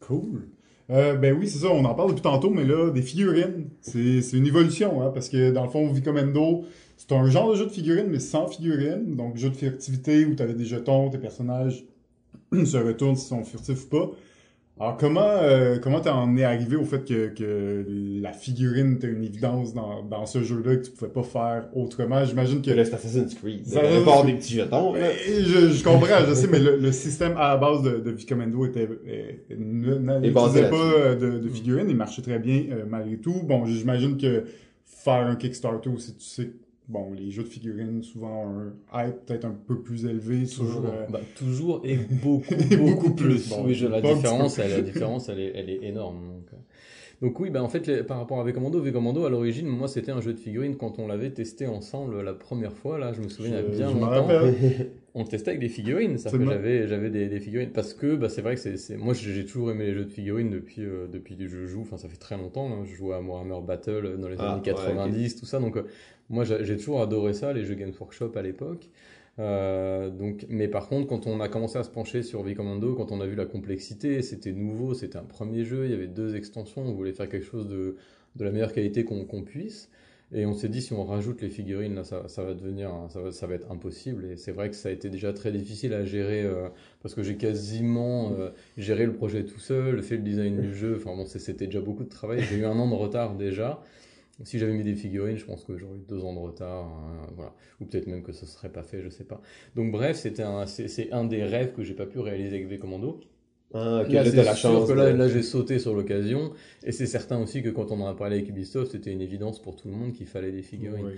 Cool. Euh, ben oui, c'est ça, on en parle depuis tantôt, mais là, des figurines, c'est c'est une évolution, hein, parce que dans le fond, Vicomendo, c'est un genre de jeu de figurines, mais sans figurines, donc jeu de furtivité où tu avais des jetons, tes personnages se retournent s'ils sont furtifs ou pas. Alors comment euh, comment t'en es arrivé au fait que, que la figurine était une évidence dans, dans ce jeu-là que tu pouvais pas faire autrement? J'imagine que là, c'est Assassin's Creed. Ça- avoir des petits jetons. là. Je, je comprends, je sais, mais le, le système à la base de, de Vicomendo était euh, n'utilisait pas euh, de, de figurines, il marchait très bien euh, malgré tout. Bon, j'imagine que faire un Kickstarter aussi, tu sais, bon, les jeux de figurines souvent ont un hype peut-être un peu plus élevé sur. Toujours, euh, bah, toujours et beaucoup, Et beaucoup, beaucoup plus. plus. Bon, oui, je- la différence, elle, la différence, elle est, elle est énorme. Donc, oui, bah, en fait, les- par rapport à V-Commando, V-Commando, à l'origine, moi, c'était un jeu de figurines quand on l'avait testé ensemble la première fois. Là, je me souviens, il y a je- bien longtemps. On le testait avec des figurines, ça j'avais j'avais des, des figurines parce que bah c'est vrai que c'est moi j'ai toujours aimé les jeux de figurines depuis euh, depuis que je joue, enfin ça fait très longtemps, hein. je jouais à Warhammer Battle dans les Ah, années ouais, 90 tout ça donc euh, moi j'ai toujours adoré ça les jeux Games Workshop à l'époque. Euh, donc mais par contre quand on a commencé à se pencher sur V-Commando, quand on a vu la complexité, c'était nouveau, c'était un premier jeu, il y avait deux extensions, on voulait faire quelque chose de de la meilleure qualité qu'on puisse. Et on s'est dit, si on rajoute les figurines, là, ça, ça va devenir, ça va, ça va être impossible. Et c'est vrai que ça a été déjà très difficile à gérer, euh, parce que j'ai quasiment euh, géré le projet tout seul, fait le design du jeu. Enfin bon, c'était déjà beaucoup de travail. J'ai eu un an de retard déjà. Si j'avais mis des figurines, je pense que j'aurais eu deux ans de retard, hein, voilà. Ou peut-être même que ce serait pas fait, je sais pas. Donc bref, c'était un, c'est un des rêves que j'ai pas pu réaliser avec V-Commando. Ah, Là, c'est la sûr chance. que là, là j'ai sauté sur l'occasion. Et c'est certain aussi que quand on en a parlé avec Ubisoft, c'était une évidence pour tout le monde qu'il fallait des figurines. Ouais,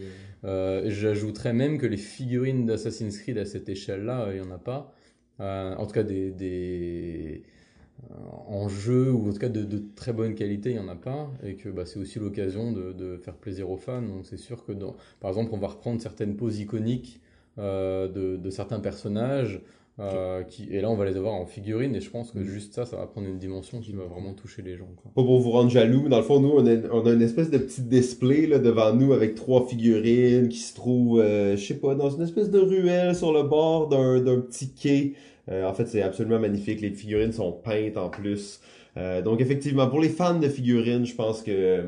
Euh, J'ajouterais même que les figurines d'Assassin's Creed à cette échelle-là, euh, il n'y en a pas. Euh, en tout cas, des, des euh, en jeu ou en tout cas de, de très bonne qualité, il n'y en a pas. Et que bah, c'est aussi l'occasion de, de faire plaisir aux fans. Donc c'est sûr que, dans, par exemple, on va reprendre certaines poses iconiques euh, de, de certains personnages. euh, qui, et là, on va les avoir en figurines. Et je pense que juste ça, ça va prendre une dimension qui va vraiment toucher les gens. Quoi. Pas pour vous rendre jaloux, mais dans le fond, nous, on a, on a une espèce de petit display là, devant nous avec trois figurines qui se trouvent, euh, je sais pas, dans une espèce de ruelle sur le bord d'un petit quai. Euh, en fait, c'est absolument magnifique. Les figurines sont peintes en plus. Euh, donc, effectivement, pour les fans de figurines, je pense que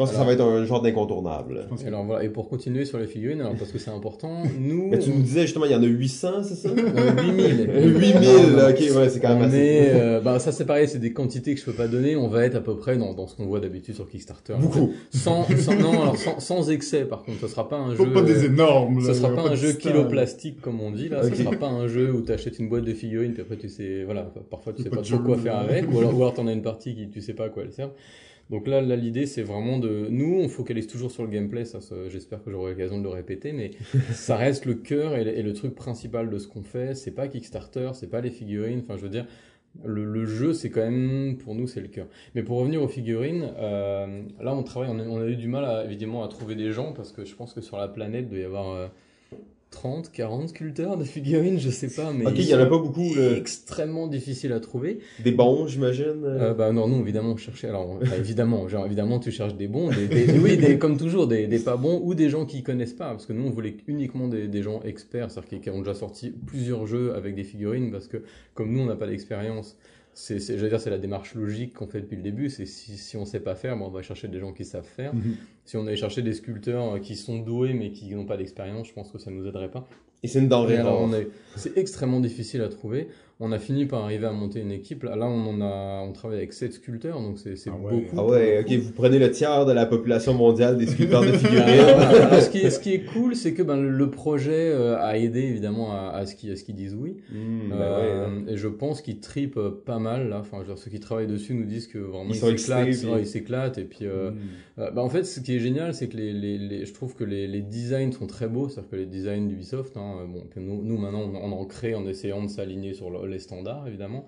euh, je pense que ça va être un genre d'incontournable. que- alors, voilà. et pour continuer sur les figurines, alors, parce que c'est important, nous. Mais tu nous disais justement, il y en a 800, c'est ça? Euh, 8000. 8000, là, ok, ouais, c'est quand même On assez. est, euh, bah, ça c'est pareil, c'est des quantités que je peux pas donner. On va être à peu près dans, dans ce qu'on voit d'habitude sur Kickstarter. Beaucoup. Sans, sans, non, alors sans, sans excès par contre. Ce sera pas un Faut jeu. pas des euh, énormes. ce là, sera y a pas un jeu kilo plastique comme on dit là. Ok. Ce sera pas un jeu où tu achètes une boîte de figurines puis après tu sais, voilà, parfois tu sais Pas pas trop quoi faire avec, ou alors, ou alors t'en as une partie qui tu sais pas à quoi elle sert. Donc là, là l'idée c'est vraiment de, nous on focalise toujours sur le gameplay, ça, ça, j'espère que j'aurai l'occasion de le répéter, mais ça reste le cœur et, le- et le truc principal de ce qu'on fait. C'est pas Kickstarter, c'est pas les figurines. Enfin, je veux dire, le, le jeu, c'est quand même, pour nous, c'est le cœur. Mais pour revenir aux figurines, euh, là, on travaille, on a, on a eu du mal, à, évidemment, à trouver des gens parce que je pense que sur la planète, il doit y avoir euh, 30, 40 sculpteurs de figurines, je sais pas, mais Ok, ils il y en a pas beaucoup. là. extrêmement difficiles à trouver. Des bons, j'imagine. Euh, bah non, nous évidemment on cherchait. Alors bah, évidemment, genre évidemment tu cherches des bons, des, des- oui, des, comme toujours des, des pas bons ou des gens qui connaissent pas, parce que nous on voulait uniquement des, des gens experts, c'est-à-dire qui, qui ont déjà sorti plusieurs jeux avec des figurines, parce que comme nous on n'a pas d'expérience, c'est, j'allais dire c'est la démarche logique qu'on fait depuis le début, c'est si, si on sait pas faire, bon, on va chercher des gens qui savent faire. Mhm. Si on allait chercher des sculpteurs euh, qui sont doués mais qui n'ont pas d'expérience, je pense que ça nous aiderait pas. Et c'est une denrée rare. c'est extrêmement difficile à trouver. On a fini par arriver à monter une équipe. Là, on en a, on travaille avec 7 sculpteurs, donc c'est Ah ouais. beaucoup. Ah ouais, ok, vous prenez le tiers de la population mondiale des sculpteurs de figurines. Alors, ce, qui est, ce qui est cool, c'est que ben, le projet euh, a aidé évidemment à, à ce qu'ils à ce qu'ils disent oui. Hmm, ben Euh, ouais, hein. Et je pense qu'ils tripent euh, pas mal là. Enfin, ceux qui travaillent dessus nous disent que vraiment Ils s'éclatent. ils s'éclatent. Et puis, euh, Mm. euh, bah, en fait, ce qui est génial, c'est que les, les, les- je trouve que les, les designs sont très beaux. C'est-à-dire que les designs d'Ubisoft, hein, bon, que nous, nous maintenant, on, on en crée en essayant de s'aligner sur le- les standards évidemment.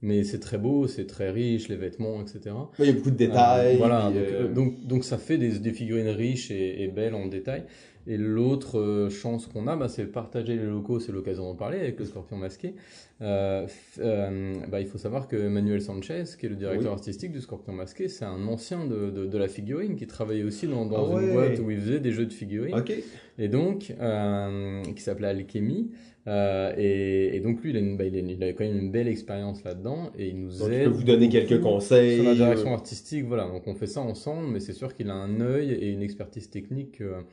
Mais c'est très beau, c'est très riche, les vêtements, etc. Il y a beaucoup de détails. Euh, voilà, donc, euh, donc, donc ça fait des, des figurines riches et, et belles en détail. Et l'autre euh, chance qu'on a, bah, c'est partager les locaux, c'est l'occasion d'en parler avec le scorpion masqué. Euh, euh, bah, il faut savoir que Manuel Sanchez, qui est le directeur Oui. artistique du scorpion masqué, c'est un ancien de, de, de la figurine qui travaillait aussi dans, dans Ah une boîte où il faisait des jeux de figurines. Ok. Et donc, euh, qui s'appelait Alchemy. Euh, et, et donc lui, il a, une, bah, il, a, il a quand même une belle expérience là-dedans et il nous Donc, aide. je peux vous donner quelques conseils. sur la direction euh, artistique, voilà. Donc on fait ça ensemble, mais c'est sûr qu'il a un œil et une expertise technique. que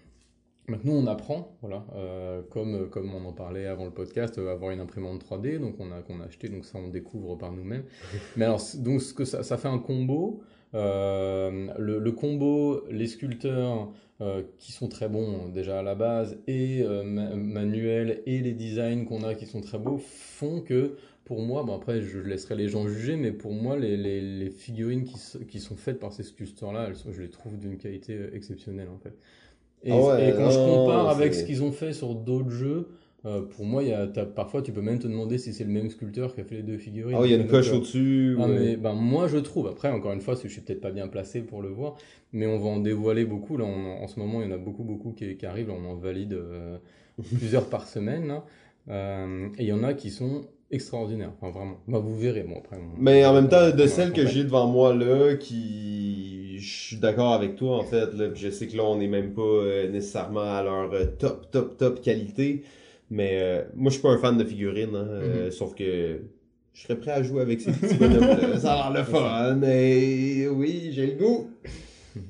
Maintenant, on apprend, voilà, euh, comme comme on en parlait avant le podcast, euh, avoir une imprimante 3D, donc on a qu'on a acheté, donc ça on découvre par nous-mêmes. Mais alors, donc ce que ça, ça fait un combo. Euh, le, le combo, les sculpteurs euh, qui sont très bons déjà à la base et euh, ma- Manuel et les designs qu'on a qui sont très beaux font que pour moi, bon après je laisserai les gens juger, mais pour moi les, les, les figurines qui, qui sont faites par ces sculpteurs-là, je les trouve d'une qualité exceptionnelle en fait. Et, Ah ouais, et quand je non, compare avec ce qu'ils ont fait sur d'autres jeux, euh, pour moi, y a, parfois tu peux même te demander si c'est le même sculpteur qui a fait les deux figurines. Ah, il y a une coche au-dessus. ah, mais ben, moi je trouve, après encore une fois, je suis peut-être pas bien placé pour le voir, mais on va en dévoiler beaucoup. Là, on en, ce moment, il y en a beaucoup, beaucoup qui, qui arrivent. Là, on en valide euh, plusieurs par semaine. Là. Euh, et il y en a qui sont extraordinaires, enfin vraiment. Bah, vous verrez, moi après. on- Mais en même temps, de celles que j'ai devant moi là, qui, je suis d'accord avec toi en fait. Là, je sais que là, on n'est même pas nécessairement à leur top, top, top qualité. Mais euh, moi, je suis pas un fan de figurines. hein, euh, Sauf que je serais prêt à jouer avec ces petits bonhommes là. Ça a l'air le fun. Et oui, j'ai le goût.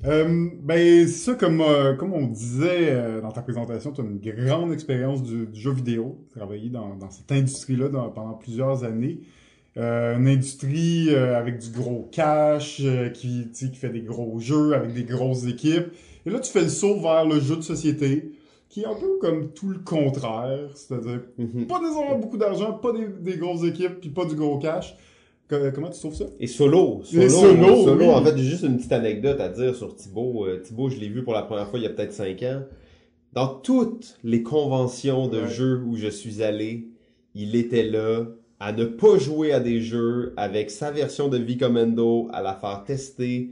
Euh, ben, ça, comme, euh, comme on disait euh, dans ta présentation, tu as une grande expérience du, du jeu vidéo, travaillé dans, dans cette industrie-là dans- pendant plusieurs années. Une industrie avec du gros cash, qui, qui fait des gros jeux avec des grosses équipes. Et là, tu fais le saut vers le jeu de société, qui est un peu comme tout le contraire, c'est-à-dire Mhm. pas nécessairement beaucoup d'argent, pas des, des grosses équipes, puis pas du gros cash. Que- comment tu trouves ça? Et solo, solo, Et solo, solo. oui. En fait, j'ai juste une petite anecdote à dire sur Thibaut. Euh, Thibaut, je l'ai vu pour la première fois il y a peut-être 5 ans. Dans toutes les conventions de Ouais. jeux où je suis allé, il était là à ne pas jouer à des jeux avec sa version de V-Commando, à la faire tester.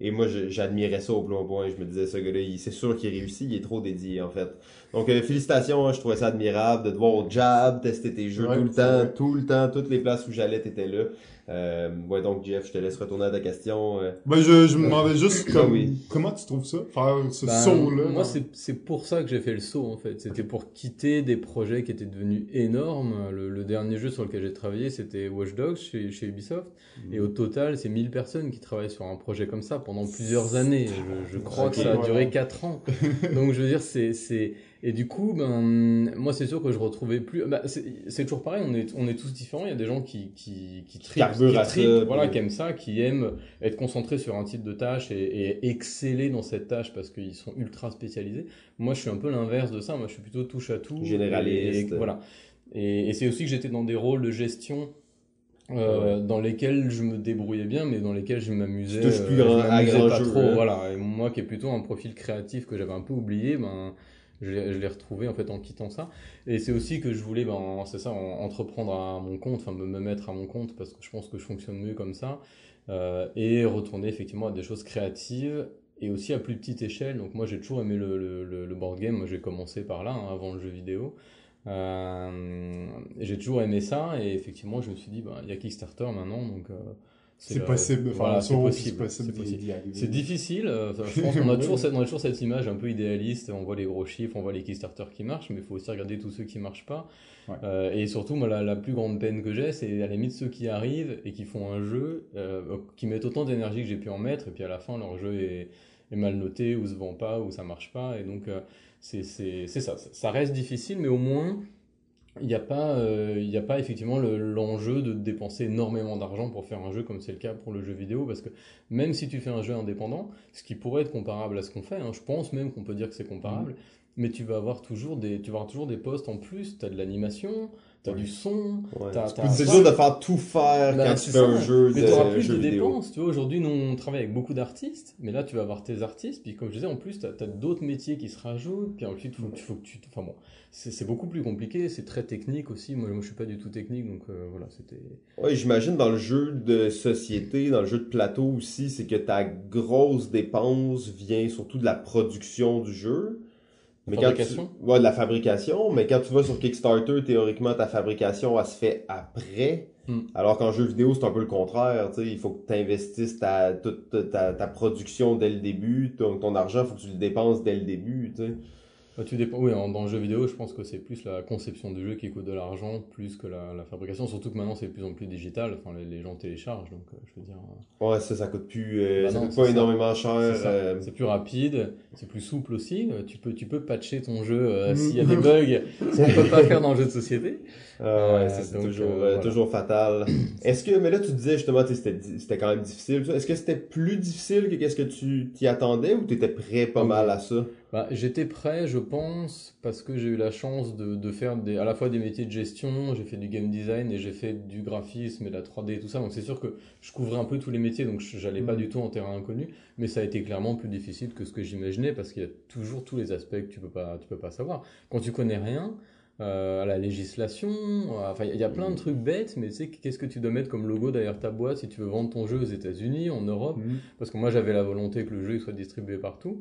Et moi, j'admirais ça au plus haut point. Je me disais, ce gars-là, il- c'est sûr qu'il réussit, il est trop dédié, en fait. Donc, euh, félicitations, hein, je trouvais ça admirable de te voir au jab, tester tes jeux Ouais, tout le temps, vrai. tout le temps, toutes les places où j'allais, t'étais là. Euh, ouais, donc, Jeff, je te laisse retourner à ta question. euh. Ben, je, je me demandais juste Ah comme, oui. comment tu trouves ça, faire ce Ben, saut-là. Moi, dans- c'est c'est pour ça que j'ai fait le saut en fait. C'était pour quitter des projets qui étaient devenus énormes. Le, le dernier jeu sur lequel j'ai travaillé, c'était Watch Dogs chez, chez Ubisoft. Et au total, c'est 1000 personnes qui travaillent sur un projet comme ça pendant plusieurs années. Je, je crois que ça a duré 4 ans. Donc, je veux dire, c'est. Et du coup, ben, moi, c'est sûr que je retrouvais plus. Bah, c'est toujours pareil, on est, on est tous différents. Il y a des gens qui, qui, qui tripent, qui tripent, voilà, qui aiment ça, qui aiment être concentrés sur un type de tâche et, et exceller dans cette tâche parce qu'ils sont ultra spécialisés. Moi, je suis un peu l'inverse de ça. Moi, je suis plutôt touche à tout. Généraliste. Et, voilà. Et, et c'est aussi que j'étais dans des rôles de gestion euh, dans lesquels je me débrouillais bien, mais dans lesquels je m'amusais. Plus euh, je à pas jeu, trop. Voilà. Et moi, qui est plutôt un profil créatif que j'avais un peu oublié, ben je l'ai retrouvé en fait en quittant ça. Et c'est aussi que je voulais, ben, c'est ça, en- entreprendre à mon compte, enfin me me mettre à mon compte parce que je pense que je fonctionne mieux comme ça, euh, et retourner effectivement à des choses créatives. et aussi à plus petite échelle. Donc moi j'ai toujours aimé le, le, board game, j'ai commencé par là, hein, avant le jeu vidéo. Euh, j'ai toujours aimé ça et effectivement je me suis dit, bah, il y a Kickstarter maintenant, donc... Euh, c'est possible voilà, c'est possible. C'est difficile. Euh, je pense qu'on a, toujours cette, on a toujours cette image un peu idéaliste. On voit les gros chiffres, on voit les Kickstarter qui marchent, mais il faut aussi regarder tous ceux qui marchent pas. Euh, et surtout, moi, la, la, plus grande peine que j'ai, c'est à la limite ceux qui arrivent et qui font un jeu, euh, qui mettent autant d'énergie que j'ai pu en mettre, et puis à la fin, leur jeu est, est mal noté, ou se vend pas, ou ça marche pas. Et donc, euh, c'est ça. Ça reste difficile, mais au moins, il n'y a pas, euh, il a pas effectivement l'enjeu de dépenser énormément d'argent pour faire un jeu comme c'est le cas pour le jeu vidéo, parce que même si tu fais un jeu indépendant, ce qui pourrait être comparable à ce qu'on fait, hein, je pense même qu'on peut dire que c'est comparable, mmh. mais tu vas avoir toujours des, tu vas avoir toujours des postes en plus, tu as de l'animation, T'as du son, t'as, C'est dur de faire tout faire bah, quand tu fais un jeu Mais t'auras plus de dépenses. Tu vois, aujourd'hui, nous, on travaille avec beaucoup d'artistes, mais là, tu vas avoir tes artistes, puis comme je disais, en plus, t'as, as, d'autres métiers qui se rajoutent, puis ensuite, faut, faut que tu... Enfin bon, c'est, beaucoup plus compliqué, c'est très technique aussi. Moi, moi, je suis pas du tout technique, donc euh, voilà, c'était... Ouais, j'imagine dans le jeu de société, dans le jeu de plateau aussi, c'est que ta grosse dépense vient surtout de la production du jeu. Mais fabrication? Quand tu... Ouais, de la fabrication. Mais quand tu vas sur Kickstarter, théoriquement, ta fabrication, elle se fait après. Hmm. Alors qu'en jeu vidéo, c'est un peu le contraire. sais il faut que tu investisses ta, toute ta, ta, production dès le début. Ton, ton argent, il faut que tu le dépenses dès le début. Tu dépends, oui, dans le jeu vidéo, je pense que c'est plus la conception du jeu qui coûte de l'argent, plus que la, la, fabrication. Surtout que maintenant, c'est de plus en plus digital. Enfin, les, les gens téléchargent, donc euh, je veux dire. Euh, ouais, ça, ça coûte plus, euh, bah ça coûte pas énormément cher. C'est plus rapide, c'est plus souple aussi. Tu peux, tu peux patcher ton jeu s'il y a des bugs, ce qu'on peut pas faire dans le jeu de société. Ah ouais, c'est toujours, toujours fatal. Est-ce que, mais là, tu disais justement, c'était quand même difficile. Est-ce que c'était plus difficile que qu'est-ce que tu t'y attendais ou tu étais prêt pas mal à ça? Bah, j'étais prêt, je pense, parce que j'ai eu la chance de, de faire des, à la fois des métiers de gestion, j'ai fait du game design et j'ai fait du graphisme et de la 3D et tout ça. Donc c'est sûr que je couvrais un peu tous les métiers, donc j'allais pas mm. du tout en terrain inconnu. Mais ça a été clairement plus difficile que ce que j'imaginais parce qu'il y a toujours tous les aspects que tu peux pas, tu peux pas savoir. Quand tu connais rien, euh, à la législation. Euh, enfin, il y a plein de trucs bêtes, mais tu sais, qu'est-ce que tu dois mettre comme logo derrière ta boîte si tu veux vendre ton jeu aux États-Unis, en Europe? Mm. Parce que moi, j'avais la volonté que le jeu soit distribué partout.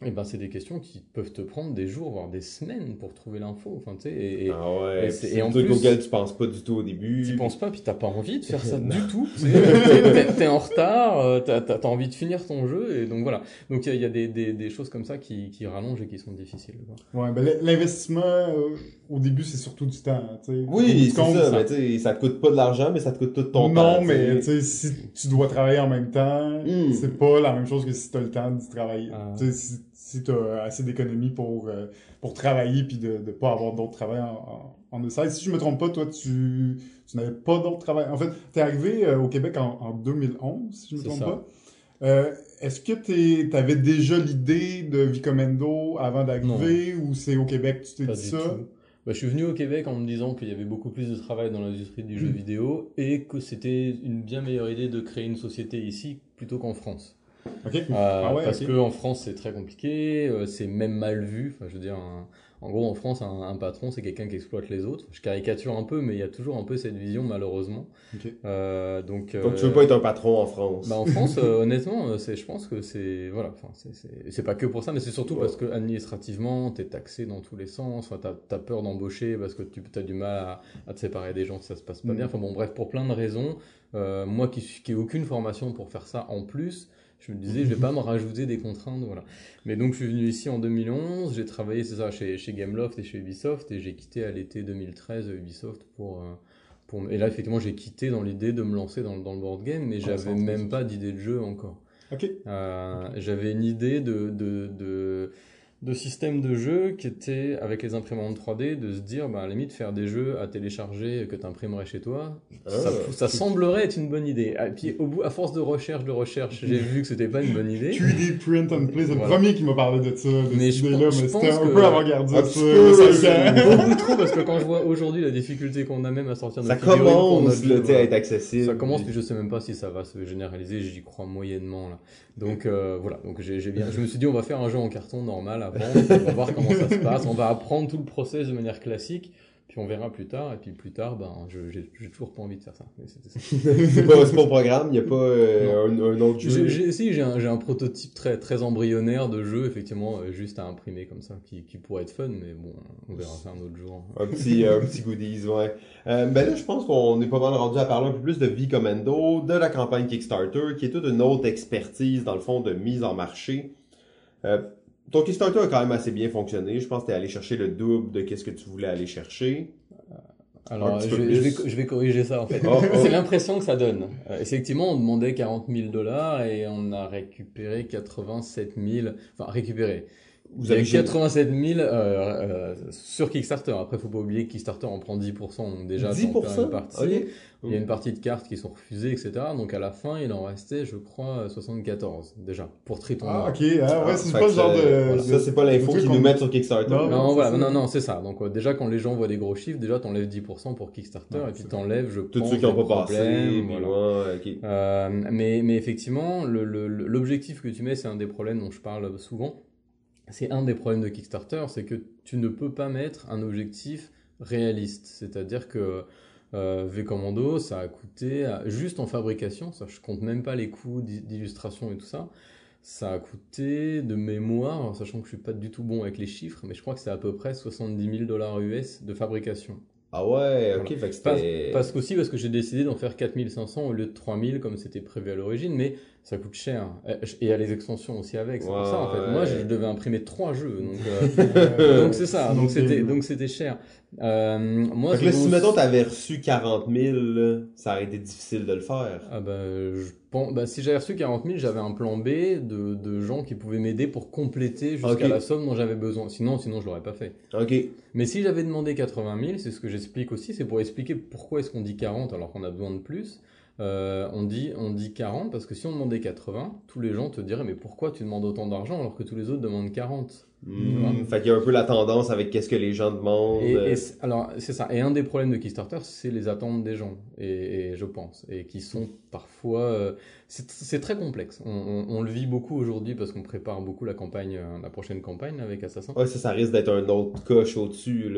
Et eh ben, c'est des questions qui peuvent te prendre des jours, voire des semaines pour trouver l'info. Enfin, tu sais, et, ah ouais, et, et en plus, auquel tu penses pas du tout au début. Tu penses pas, puis t'as pas envie de faire ça du tout. T'es en retard, euh, t'as as, envie de finir ton jeu, et donc voilà. Donc il y a, y a des, des, des, choses comme ça qui, qui rallongent et qui sont difficiles. Quoi. Ouais, ben l'investissement euh, au début c'est surtout du temps. sais. Oui, c'est ça. Mais sais, ça te coûte pas de l'argent, mais ça te coûte tout ton temps. Non, mais sais, si tu dois travailler en même temps, hmm. c'est pas la même chose que si t'as le temps de travailler. Ah. Si, tu as assez d'économies pour, euh, pour travailler puis de ne pas avoir d'autres travail en, en, en Si je me trompe pas, toi, tu, tu n'avais pas d'autres travail. En fait, tu es arrivé euh, au Québec en, en, 2011, si je me trompe pas. Euh, Est-ce que tu avais déjà l'idée de Vicomendo avant d'arriver ou c'est au Québec que tu t'es dit ça? Bah, je suis venu au Québec en me disant qu'il y avait beaucoup plus de travail dans l'industrie du jeu hmm. vidéo et que c'était une bien meilleure idée de créer une société ici plutôt qu'en France. Okay. Euh, ah ouais, parce que en France c'est très compliqué, euh, c'est même mal vu. Enfin, je veux dire, en gros en France un, un patron c'est quelqu'un qui exploite les autres. Je caricature un peu, mais il y a toujours un peu cette vision malheureusement. Okay. Euh, donc, donc tu veux pas être un patron en France? Bah, En France, honnêtement, c'est, je pense que c'est voilà, c'est pas que pour ça, mais c'est surtout parce que administrativement t'es taxé dans tous les sens. Enfin, t'as as peur d'embaucher parce que tu as du mal à, à, te séparer des gens si ça se passe pas mm. bien. Enfin bon, bref, pour plein de raisons. moi qui qui ai aucune formation pour faire ça en plus je me disais, je vais pas me rajouter des contraintes, voilà. Mais donc, je suis venu ici en 2011, j'ai travaillé, c'est ça, chez, chez Gameloft et chez Ubisoft, et j'ai quitté à l'été 2013 Ubisoft pour, euh, pour, et là, effectivement, j'ai quitté dans l'idée de me lancer dans, dans le board game, mais j'avais même pas d'idée de jeu encore. Ok. Euh, j'avais une idée de, de, de de système de jeu qui était, avec les imprimantes 3D, de se dire, bah, à la limite, faire des jeux à télécharger que tu imprimerais chez toi, ah, ça, semblerait être une bonne idée. Et ah, puis, au bout, à force de recherche, de recherche, j'ai vu que c'était pas une bonne idée. 3D print and play, c'est le premier qui m'a parlé de ça, de mais cette idée-là, mais c'était un peu avant-gardiste. beaucoup trop, parce que quand je vois aujourd'hui la difficulté qu'on a même à sortir de ça commence, le à être accessible. Ça commence, puis je sais même pas si ça va se généraliser, j'y crois moyennement, là. Donc, euh, voilà. Donc, j'ai bien, je me suis dit, on va faire un jeu en carton normal on va voir comment ça se passe, on va apprendre tout le process de manière classique, puis on verra plus tard, et puis plus tard, ben, je- j'ai toujours pas envie de faire ça. C'est pas, au programme, il n'y a pas euh, un, un autre jeu. Si, j'ai un, prototype très, très embryonnaire de jeu, effectivement, euh, juste à imprimer comme ça, qui, qui pourrait être fun, mais bon, on verra ça un autre jour. Un petit, un petit goodies, ouais. Euh, ben là, je pense qu'on est pas mal rendu à parler un peu plus de V-Commando, de la campagne Kickstarter, qui est toute une autre expertise, dans le fond, de mise en marché. Euh, ton Kickstarter a quand même assez bien fonctionné. Je pense que tu es allé chercher le double de qu'est-ce que tu voulais aller chercher. Un Alors, je vais, je, vais, plus. je vais corriger ça, en fait. Oh, oh. C'est l'impression que ça donne. Euh, effectivement, on demandait 40 000 dollars et on a récupéré 87 000, enfin, récupéré. Vous Il y a avez 87 000 euh, euh, sur Kickstarter. Après, faut pas oublier que Kickstarter en prend 10%. Donc déjà, t'en 10%? perds une partie. Ok. Il y a une partie de cartes qui sont refusées, etc. Donc à la fin, il en restait, je crois, 74 déjà pour Triton. Ah, ok. Ah, ouais, Ah, c'est pas le genre ça- de. voilà. Ça, c'est pas l'info qu'ils nous mettent sur Kickstarter. Non, Non, voilà, non, non, c'est ça. Donc euh, déjà, quand les gens voient des gros chiffres, déjà, t'enlèves 10% pour Kickstarter Ouais, et puis t'enlèves, je Tous pense, ceux qui les pas passé. Euh, mais, mais effectivement, le- le- le- l'objectif que tu mets, c'est un des problèmes dont je parle souvent. C'est un des problèmes de Kickstarter, c'est que tu ne peux pas mettre un objectif réaliste. C'est-à-dire que euh, V-Commando, ça a coûté, juste en fabrication, ça, je compte même pas les coûts d'i- d'illustration et tout ça, ça a coûté de mémoire, sachant que je suis pas du tout bon avec les chiffres, mais je crois que c'est à peu près 70 000 dollars US de fabrication. Ah ouais, ok. Voilà. C'était. Parce qu'aussi parce que j'ai décidé d'en faire 4500 au lieu de 3000 comme c'était prévu à l'origine, mais ça coûte cher. Et il y a les extensions aussi avec, c'est pour ça en fait. Ouais. Moi je devais imprimer trois jeux, donc euh, donc c'est ça, donc c'était donc c'était cher. Euh, moi que là, si mettons t'avais reçu 40 000, là, ça aurait été difficile de le faire. Ah bah, je pense, bah, si j'avais reçu 40 000, j'avais un plan B de, de gens qui pouvaient m'aider pour compléter jusqu'à la somme dont j'avais besoin. Sinon, sinon je l'aurais pas fait. Ok. Mais si j'avais demandé 80 000, c'est ce que j'explique aussi, c'est pour expliquer pourquoi est-ce qu'on dit 40 alors qu'on a besoin de plus. Euh, on, dit, on dit 40 parce que si on demandait 80, tous les gens te diraient mais pourquoi tu demandes autant d'argent alors que tous les autres demandent 40 Hmm, Fait qu'il y a un peu la tendance avec qu'est-ce que les gens demandent. et, euh, et alors c'est ça. Et un des problèmes de Kickstarter, c'est les attentes des gens, et, et je pense, et qui sont parfois, euh, c'est très complexe. On, on- on le vit beaucoup aujourd'hui parce qu'on prépare beaucoup la campagne, euh, la prochaine campagne avec Assassin. Ouais, ça, ça risque d'être un autre coche au-dessus,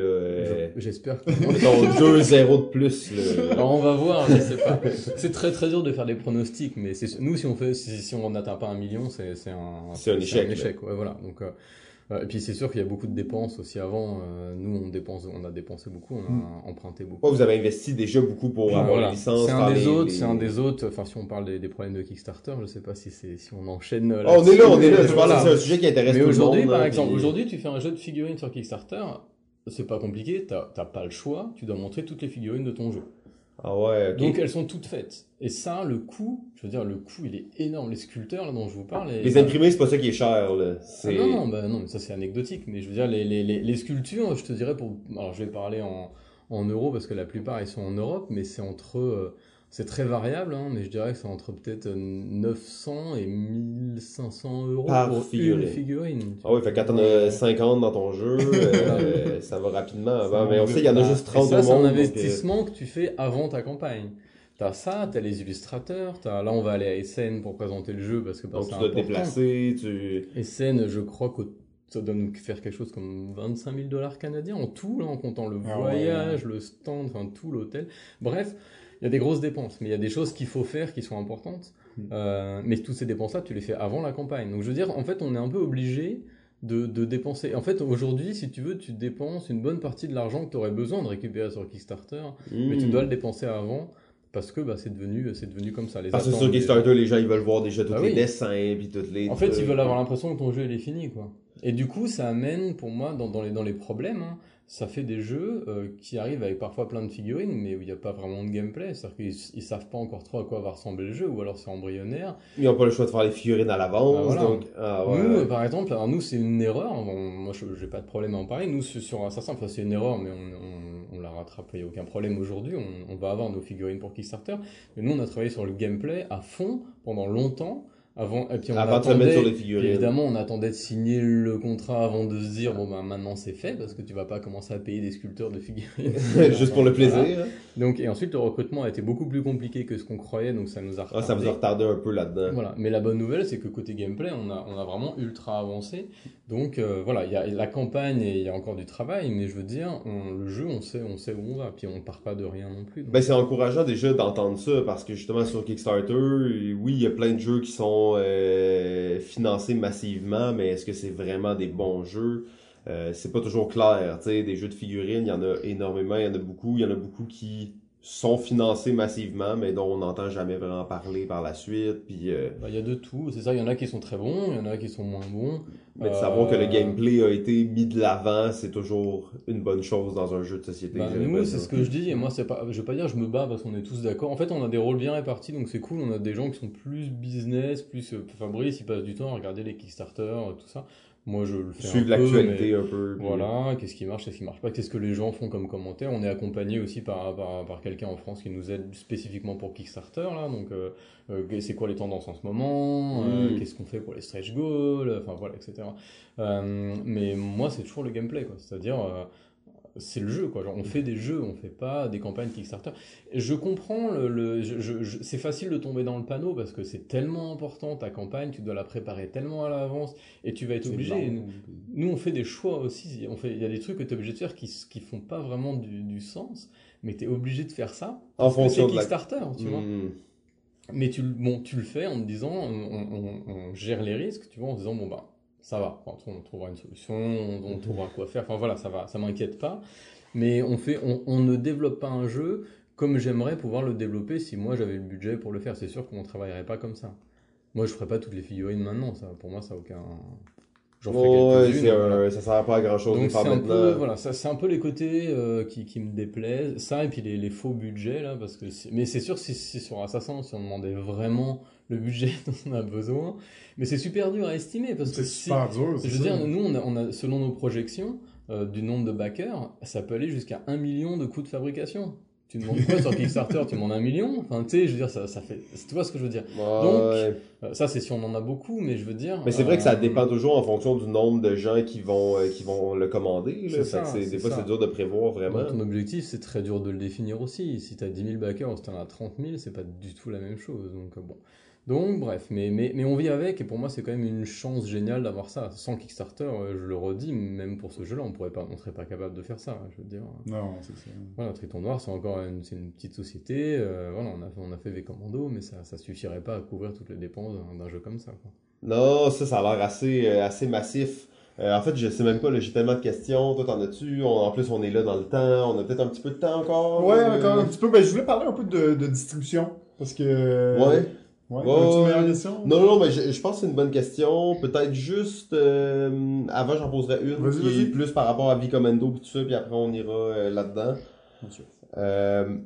J'espère que Mettons 2-0 de plus, là. Alors on va voir, je sais pas. C'est très très dur de faire des pronostics, mais nous si on fait si, si on n'atteint pas un million, c'est un C'est un échec, là. échec, ouais, voilà. Donc euh, et puis c'est sûr qu'il y a beaucoup de dépenses aussi avant. euh, nous on dépense, on a dépensé beaucoup, on a Mm. emprunté beaucoup. Ouais, vous avez investi déjà beaucoup pour avoir voilà. les licences. C'est un des les- autres, les- c'est un des autres. Enfin si on parle des, des problèmes de Kickstarter, je sais pas si c'est si on enchaîne. euh, Ah, on est là, on est là. là-dessus, Je pense voilà. que c'est un sujet qui intéresse Mais tout le monde. aujourd'hui, par hein, exemple, puis- aujourd'hui, tu fais un jeu de figurines sur Kickstarter, c'est pas compliqué, t'as t'as pas le choix, tu dois montrer toutes les figurines de ton jeu. Ah ouais. Donc elles sont toutes faites. Et ça, le coût, je veux dire, le coût, il est énorme. Les sculpteurs là, dont je vous parle. et- Les imprimés, c'est pas ça qui est cher, là. Ah C'est... non, non, bah non, mais ça c'est anecdotique. Mais je veux dire, les, les, les, les sculptures, je te dirais pour. Alors je vais parler en, en euros parce que la plupart ils sont en Europe, mais c'est entre. euh, c'est très variable, hein, mais je dirais que c'est entre peut-être euh, 900 et 1500 euros Par pour figurine. une figurine. Ah ouais, fait que quand t'en as 50 dans ton jeu, euh, ça va rapidement. Ça mais on sait qu'il y en a juste et 30 ça, au c'est un euh, investissement que tu fais avant ta campagne. T'as ça, t'as les illustrateurs, t'as là on va aller à Essen pour présenter le jeu parce que bah, donc tu dois te déplacer, tu... Essen, je crois que ça doit nous faire quelque chose comme 25 000 dollars canadiens en tout, là, en comptant le Ah voyage, le stand, enfin tout l'hôtel. Bref, y a des grosses dépenses, mais il y a des choses qu'il faut faire qui sont importantes. Mm. Euh, mais toutes ces dépenses-là, tu les fais avant la campagne. Donc je veux dire, en fait, on est un peu obligé de, de dépenser. En fait, aujourd'hui, si tu veux, tu dépenses une bonne partie de l'argent que tu aurais besoin de récupérer sur Kickstarter, mais tu Hmm. dois le dépenser avant. Parce que bah, c'est devenu, c'est devenu comme ça. Les Parce que sur Kickstarter, les gens, ils veulent voir déjà tous Bah les oui. dessins, puis toutes les... En fait, ils veulent avoir l'impression que ton jeu il est fini, quoi. Et du coup, ça amène, pour moi, dans, dans les, dans les problèmes, hein, ça fait des jeux euh, qui arrivent avec parfois plein de figurines, mais où il n'y a pas vraiment de gameplay. C'est-à-dire qu'ils ils savent pas encore trop à quoi va ressembler le jeu, ou alors c'est embryonnaire. Ils n'ont pas le choix de faire les figurines à l'avance, Ah, voilà. donc... Ah ouais. Nous, par exemple, alors nous, c'est une erreur. Moi, je j'ai pas de problème à en parler. Nous, sur Assassin, enfin, c'est une erreur, mais on, on, on la rattrape. Il n'y a aucun problème aujourd'hui. On, on va avoir nos figurines pour Kickstarter. Mais nous, on a travaillé sur le gameplay à fond pendant longtemps Avant, et puis on Avant de se mettre attendait- sur les figurines. évidemment, on attendait de signer le contrat avant de se dire bon ben maintenant c'est fait parce que tu vas pas commencer à payer des sculpteurs de figurines Juste pour le plaisir. Voilà. hein. Donc et ensuite le recrutement a été beaucoup plus compliqué que ce qu'on croyait donc ça nous a Ah, ça vous a retardé. retardé un peu là-dedans. Voilà, mais la bonne nouvelle, c'est que côté gameplay, on a, on a vraiment ultra avancé. Donc euh, voilà, il y a la campagne et il y a encore du travail, mais je veux dire, on- le jeu, on sait, on sait où on va, puis on part pas de rien non plus. donc- Ben, c'est encourageant déjà d'entendre ça parce que justement sur Kickstarter, oui, il y a plein de jeux qui sont euh, financés massivement, mais est-ce que c'est vraiment des bons jeux? Euh, c'est pas toujours clair. Des jeux de figurines, il y en a énormément, il y en a beaucoup. Il y en a beaucoup qui sont financés massivement, mais dont on n'entend jamais vraiment parler par la suite. Puis, euh, Bah, Il y a de tout, c'est ça, il y en a qui sont très bons, il y en a qui sont moins bons. mais de Euh, savoir que le gameplay a été mis de l'avant, c'est toujours une bonne chose dans un jeu de société. Bah, nous, c'est ce que je dis, et moi, c'est pas, je vais pas dire je me bats parce qu'on est tous d'accord. En fait, on a des rôles bien répartis, donc c'est cool. On a des gens qui sont plus business, plus euh, Fabrice, il passe du temps à regarder les Kickstarter, euh, tout ça. Moi, je le fais Suivre l'actualité un peu. puis- Voilà, qu'est-ce qui marche, qu'est-ce qui marche pas, qu'est-ce que les gens font comme commentaire. On est accompagné aussi par, par, par quelqu'un en France qui nous aide spécifiquement pour Kickstarter, là. Donc, euh, euh, c'est quoi les tendances en ce moment, euh, Mm. qu'est-ce qu'on fait pour les stretch goals, enfin voilà, etc. Euh, mais moi, c'est toujours le gameplay, quoi. C'est-à-dire, euh, c'est le jeu, quoi. Genre, on fait des jeux, on fait pas des campagnes Kickstarter. Je comprends le, le- je- je- je- c'est facile de tomber dans le panneau parce que c'est tellement important ta campagne, tu dois la préparer tellement à l'avance et tu vas être obligé. Nous, on fait des choix aussi. On fait, il y a des trucs que tu es obligé de faire qui, qui font pas vraiment du, du sens, mais tu es obligé de faire ça. En fonction de la- Kickstarter, tu vois. Hmm. Mais tu, le- bon, tu le fais en te disant, on, on- on gère les risques, tu vois, en se disant, bon, bah, ça va, Enfin, on trouvera une solution, on, on trouvera quoi faire, enfin voilà, ça va, ça m'inquiète pas. Mais on, fait, on, on ne développe pas un jeu comme j'aimerais pouvoir le développer si moi j'avais le budget pour le faire. C'est sûr qu'on travaillerait pas comme ça. Moi, je ferais pas toutes les figurines maintenant, ça, pour moi, ça n'a aucun. J'en ferai Ouais, quelques-unes. c'est, voilà. ça sert pas à grand chose Donc c'est un peu voilà, ça c'est un peu les côtés euh, qui, qui me déplaisent, ça et puis les, les faux budgets là parce que c'est- mais c'est sûr si, si sur Assassin si on demandait vraiment le budget dont on a besoin, mais c'est super dur à estimer parce que C'est si, super dur. je veux ça. dire nous on a, on a selon nos projections euh, du nombre de backers, ça peut aller jusqu'à un million de coûts de fabrication. Tu demandes quoi sur Kickstarter Tu demandes un million Enfin, tu sais, je veux dire, ça, ça fait. Tu vois ce que je veux dire Ouais. Donc, Euh, Ça, c'est si on en a beaucoup, mais je veux dire. Mais c'est vrai que ça euh, dépend toujours en fonction du nombre de gens qui vont, euh, qui vont le commander. Là. Fait ça, que c'est- c'est des fois, ça. c'est dur de prévoir vraiment. Ton objectif, c'est très dur de le définir aussi. Si tu as 10 000 backers ou si tu en as 30 000, c'est pas du tout la même chose. Donc, euh, bon. Donc, bref, mais, mais, mais on vit avec, et pour moi, c'est quand même une chance géniale d'avoir ça. Sans Kickstarter, euh, je le redis, même pour ce jeu-là, on pourrait pas, on serait pas capable de faire ça. Je veux dire, Non, c'est ça. voilà, Triton Noir, c'est encore une, c'est une petite société. euh, voilà, on a, fait- on a fait V Commando, mais ça, ça suffirait pas à couvrir toutes les dépenses d'un- jeu comme ça. quoi. Non, ça, ça a l'air assez, euh, assez massif. Euh, en fait, je sais même pas, j'ai tellement de questions. Toi, t'en as-tu? En plus, on est là dans le temps. On a peut-être un petit peu de temps encore. Ouais, Euh, encore un petit peu. Ben, je voulais parler un peu de, de distribution. Parce que. Ouais. Ouais. Une question? Non, non, mais je, je pense que c'est une bonne question. Peut-être juste, euh, avant j'en poserai une Vas-y, qui est plus par rapport à V-Commando et tout ça, puis après on ira euh, là-dedans. Sûr. Euh,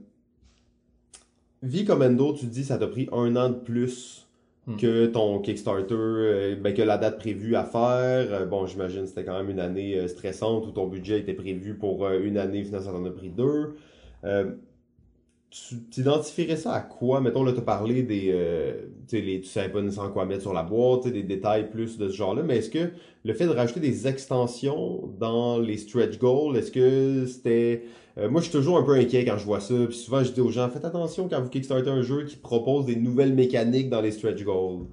tu dis, ça t'a pris un an de plus Hmm. que ton Kickstarter, euh, ben, que la date prévue à faire. Bon, j'imagine que c'était quand même une année stressante où ton budget était prévu pour une année, finalement ça t'en a pris deux. Tu t'identifierais ça à quoi? Mettons, là, t'as parlé des... Euh, les- tu savais pas nécessairement quoi mettre sur la boîte, des détails plus de ce genre-là, mais est-ce que le fait de rajouter des extensions dans les stretch goals, est-ce que c'était... euh, moi, je suis toujours un peu inquiet quand je vois ça, puis souvent, je dis aux gens, faites attention quand vous kickstartez un jeu qui propose des nouvelles mécaniques dans les stretch goals.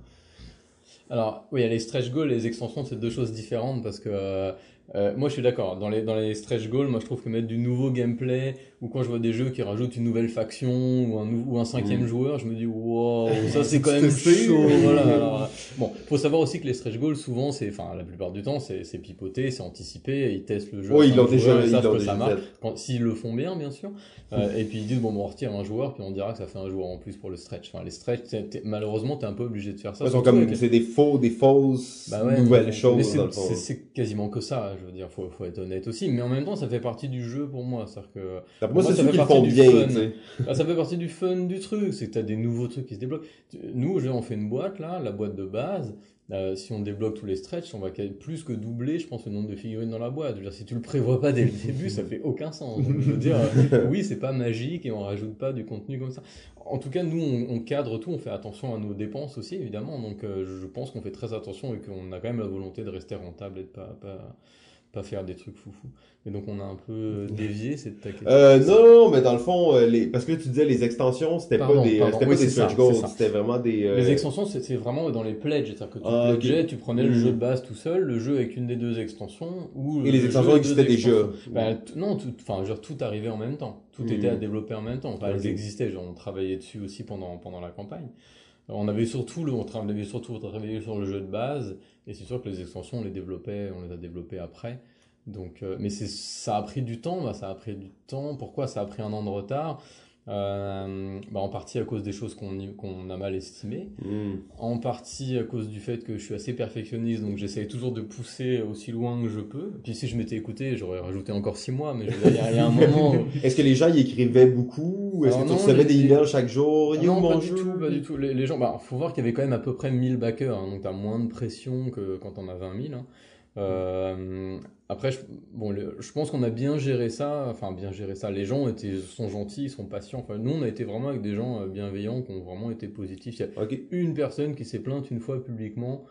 Alors, oui, les stretch goals et les extensions, c'est deux choses différentes parce que euh, euh, moi je suis d'accord. Dans les, dans les stretch goals, moi je trouve que mettre du nouveau gameplay ou quand je vois des jeux qui rajoutent une nouvelle faction ou un, ou un cinquième Mm. joueur, je me dis wow, ça c'est quand même chaud. voilà, alors, euh, bon, faut savoir aussi que les stretch goals, souvent, c'est, enfin, la plupart du temps, c'est c'est pipoté, c'est anticipé, et ils testent le jeu. Oui, ils l'ont déjà, ils que ça marche. Quand- S'ils le font bien, bien sûr. Euh, et puis ils disent, bon, on retire un joueur, puis on dira que ça fait un joueur en plus pour le stretch. Enfin, les stretch, t'es- t'es- malheureusement, t'es un peu obligé de faire ça. Surtout comme, c'est des faux, des fausses bah ouais, nouvelles choses, C'est quasiment que ça. Je veux dire, faut, faut être honnête aussi. Mais en même temps, ça fait partie du jeu pour moi. C'est-à-dire que Moi, ça fait partie du fun. bah, ça fait partie du fun du truc. C'est que t'as des nouveaux trucs qui se débloquent. Nous, je- on fait une boîte là, la boîte de base. Euh, si on débloque tous les stretches, on va plus que doubler, je pense, le nombre de figurines dans la boîte. Je veux dire, si tu le prévois pas dès le début, ça fait aucun sens. Donc, je veux dire, euh, oui, c'est pas magique et on rajoute pas du contenu comme ça. En tout cas, nous, on, on cadre tout, on fait attention à nos dépenses aussi, évidemment. Donc, euh, je pense qu'on fait très attention et qu'on a quand même la volonté de rester rentable et de pas, pas, pas faire des trucs foufou. Et donc, on a un peu dévié cette ta. Euh, non, mais dans le fond, euh, les... parce que tu disais les extensions, c'était pas des, euh, pardon. c'était Oui, pas des stretch goals, c'était vraiment des. euh, Les extensions, c'est c'est vraiment dans les pledges. C'est-à-dire que tu Ah, pledgeais, tu prenais le Mhm. jeu de base tout seul, le jeu avec une des deux extensions, ou Et les le extensions jeu et existaient déjà. extensions. Ben, non, tout, enfin, dire, tout arrivait en même temps. Tout Mhm. était à développer en même temps. Enfin, Ok. elles existaient, genre, on travaillait dessus aussi pendant, pendant la campagne. On avait surtout, le, on travaillait surtout travaillé sur le jeu de base, et c'est sûr que les extensions, on les développait, on les a développées après. Donc, euh, mais c'est, ça a pris du temps, bah, ça a pris du temps. Pourquoi ça a pris un an de retard? Euh, bah, En partie à cause des choses qu'on, a mal estimées. hmm. En partie à cause du fait que je suis assez perfectionniste, donc j'essaye toujours de pousser aussi loin que je peux. Puis si je m'étais écouté, j'aurais rajouté encore six mois, mais je veux dire, il y a- un moment. où- Est-ce que les gens y écrivaient beaucoup? Est-ce que tu recevais des emails chaque jour? Où non, pas du tout, pas du tout. Les, les gens, bah, faut voir qu'il y avait quand même à peu près 1000 backers, hein, donc t'as moins de pression que quand on a 20 000. hein. Euh, après, je, bon, le- je pense qu'on a bien géré ça, enfin bien géré ça. Les gens étaient, sont gentils, ils sont patients. Enfin, nous, on a été vraiment avec des gens euh, bienveillants, qui ont vraiment été positifs. Il y a une personne qui s'est plainte une fois publiquement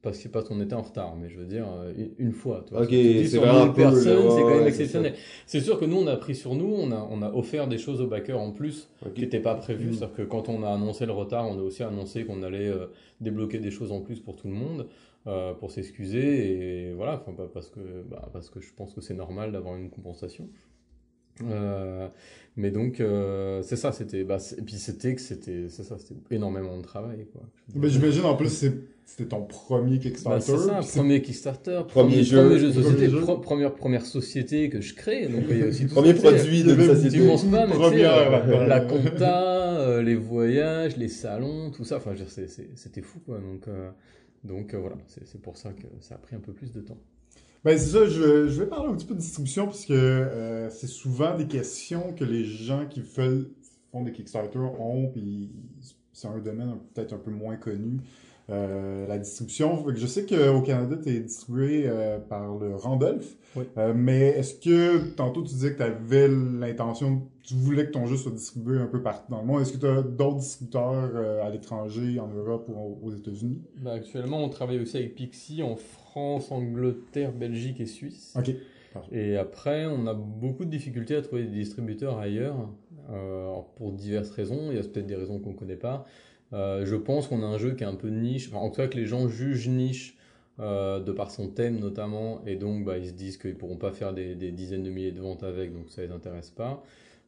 parce que parce qu'on était en retard, mais je veux dire euh, une- une fois. tu vois. Ok, c'est sur vraiment 1000 peu, là, personnes, ouais, c'est quand même exceptionnel. C'est sûr que nous, on a pris sur nous, on a, on a offert des choses aux backers en plus qui n'étaient pas prévues. Mm. C'est-à-dire que quand on a annoncé le retard, on a aussi annoncé qu'on allait euh, débloquer des choses en plus pour tout le monde, euh, pour s'excuser et voilà, enfin, pas parce que bah, parce que je pense que c'est normal d'avoir une compensation. Euh, mais donc euh, c'est ça, c'était bah, et puis c'était que c'était c'est ça, c'était énormément de travail quoi. Dire. J'imagine en plus c'est- c'était ton premier Bah, Kickstarter. c'est ça, premier Kickstarter, Premier premier, jeu. premier jeu de société, Premier jeu. pro- première, première société que je crée, donc il y a aussi tout Premier ça, produit de une Tu société. penses pas, mais euh, la compta, euh, les voyages, les salons, tout ça, enfin, c'était fou, quoi. Donc, euh, donc euh, voilà, c'est pour ça que ça a pris un peu plus de temps. Ben c'est ça, je, vais parler un petit peu de distribution parce que euh, c'est souvent des questions que les gens qui veulent, font des Kickstarter ont, puis c'est un domaine peut-être un peu moins connu, euh, la distribution. Je sais qu'au Canada, tu es distribué euh, par le Randolph, Oui. Euh, mais est-ce que tantôt tu disais que tu avais l'intention, tu voulais que ton jeu soit distribué un peu partout dans le monde, est-ce que tu as d'autres distributeurs euh, à l'étranger, en Europe ou aux États-Unis? Bah, actuellement, on travaille aussi avec Pixie en France, Angleterre, Belgique et Suisse. Ok. Et après, on a beaucoup de difficultés à trouver des distributeurs ailleurs, euh, pour diverses raisons. Il y a peut-être des raisons qu'on ne connaît pas. Euh, je pense qu'on a un jeu qui est un peu niche, enfin, en tout cas que les gens jugent niche euh, de par son thème notamment, et donc bah, ils se disent qu'ils pourront pas faire des, des dizaines de milliers de ventes avec, donc ça les intéresse pas.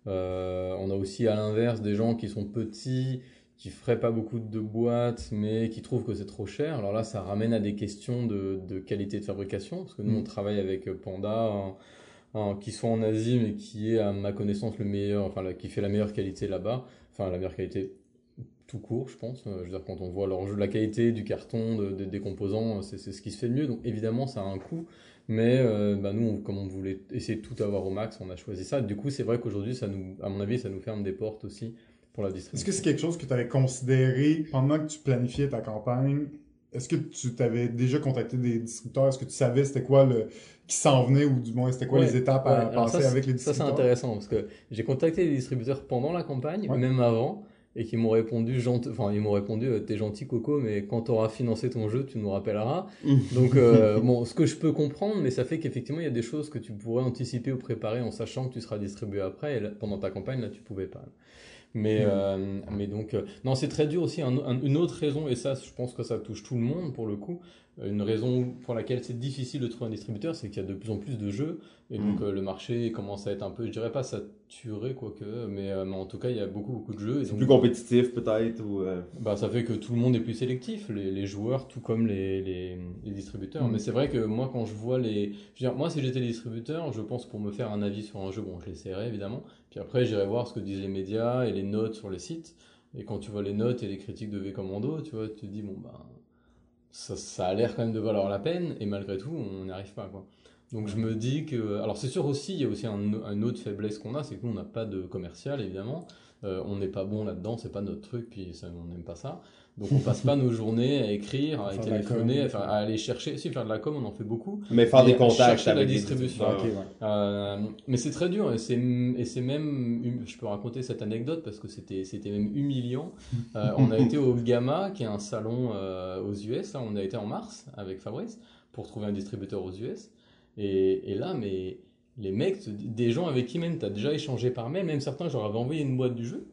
Euh, on a aussi à l'inverse des gens qui sont petits, qui feraient pas beaucoup de boîtes, mais qui trouvent que c'est trop cher. Alors là, ça ramène à des questions de, de qualité de fabrication, parce que nous, Mm. on travaille avec Panda, en- en- qui sont en Asie, mais qui est, à ma connaissance, le meilleur, enfin, la- qui fait la meilleure qualité là-bas. Enfin, la meilleure qualité tout court, je pense. Euh, Je veux dire, quand on voit leur jeu, la qualité du carton, de- de- des composants, c'est c'est ce qui se fait de mieux. Donc, évidemment, ça a un coût. Mais euh, bah, nous, on- comme on voulait essayer de tout avoir au max, on a choisi ça. Du coup, c'est vrai qu'aujourd'hui, ça nous, à mon avis, ça nous ferme des portes aussi pour la Est-ce distribution. que c'est quelque chose que tu avais considéré pendant que tu planifiais ta campagne? Est-ce que tu t'avais déjà contacté des distributeurs? Est-ce que tu savais c'était quoi le qui s'en venait ou du moins c'était quoi Ouais, les étapes à passer ça, avec les Ça, c'est distributeurs? intéressant parce que j'ai contacté les distributeurs pendant la campagne, Ouais. même avant, et qui m'ont répondu, enfin, ils m'ont répondu, euh, t'es gentil Coco, mais quand tu auras financé ton jeu, tu nous rappelleras. Donc, euh, bon, ce que je peux comprendre, mais ça fait qu'effectivement, il y a des choses que tu pourrais anticiper ou préparer en sachant que tu seras distribué après, et là, pendant ta campagne, là, tu pouvais pas. Mais, Hmm. euh, mais donc, euh, non, c'est très dur aussi. Un- un- une autre raison, et ça, je pense que ça touche tout le monde pour le coup, une raison pour laquelle c'est difficile de trouver un distributeur, c'est qu'il y a de plus en plus de jeux, et donc Mm. euh, le marché commence à être un peu, je dirais pas saturé, quoique, mais, euh, mais en tout cas, il y a beaucoup, beaucoup de jeux. C'est donc, plus compétitif peut-être ou. euh, bah, ça fait que tout le monde est plus sélectif, les, les joueurs, tout comme les, les, les distributeurs. Mm. Mais c'est vrai que moi, quand je vois les. Je veux dire, moi, si j'étais distributeur, je pense pour me faire un avis sur un jeu, bon, je l'essaierai évidemment. Puis après, j'irai voir ce que disent les médias et les notes sur les sites. Et quand tu vois les notes et les critiques de V Commando, tu vois, tu te dis, bon, bah, ça, ça a l'air quand même de valoir la peine, et malgré tout, on n'y arrive pas, quoi. Donc je me dis que, alors c'est sûr aussi, il y a aussi un, une autre faiblesse qu'on a, c'est que nous on n'a pas de commercial évidemment. Euh, on n'est pas bon là-dedans, c'est pas notre truc, puis ça, on n'aime pas ça. Donc on passe pas nos journées à écrire, à la téléphoner, à, à aller chercher. Si faire de la com, on en fait beaucoup. Mais faire des contacts chercher la avec les distribution. ouais. Euh, mais c'est très dur et c'est et c'est même hum- je peux raconter cette anecdote parce que c'était c'était même humiliant. Euh, on a été au Gamma qui est un salon euh, aux US là, on a été en mars avec Fabrice pour trouver un distributeur aux US et, et là mais les mecs des gens avec qui même tu as déjà échangé par mail même certains je leur avais envoyé une boîte du jeu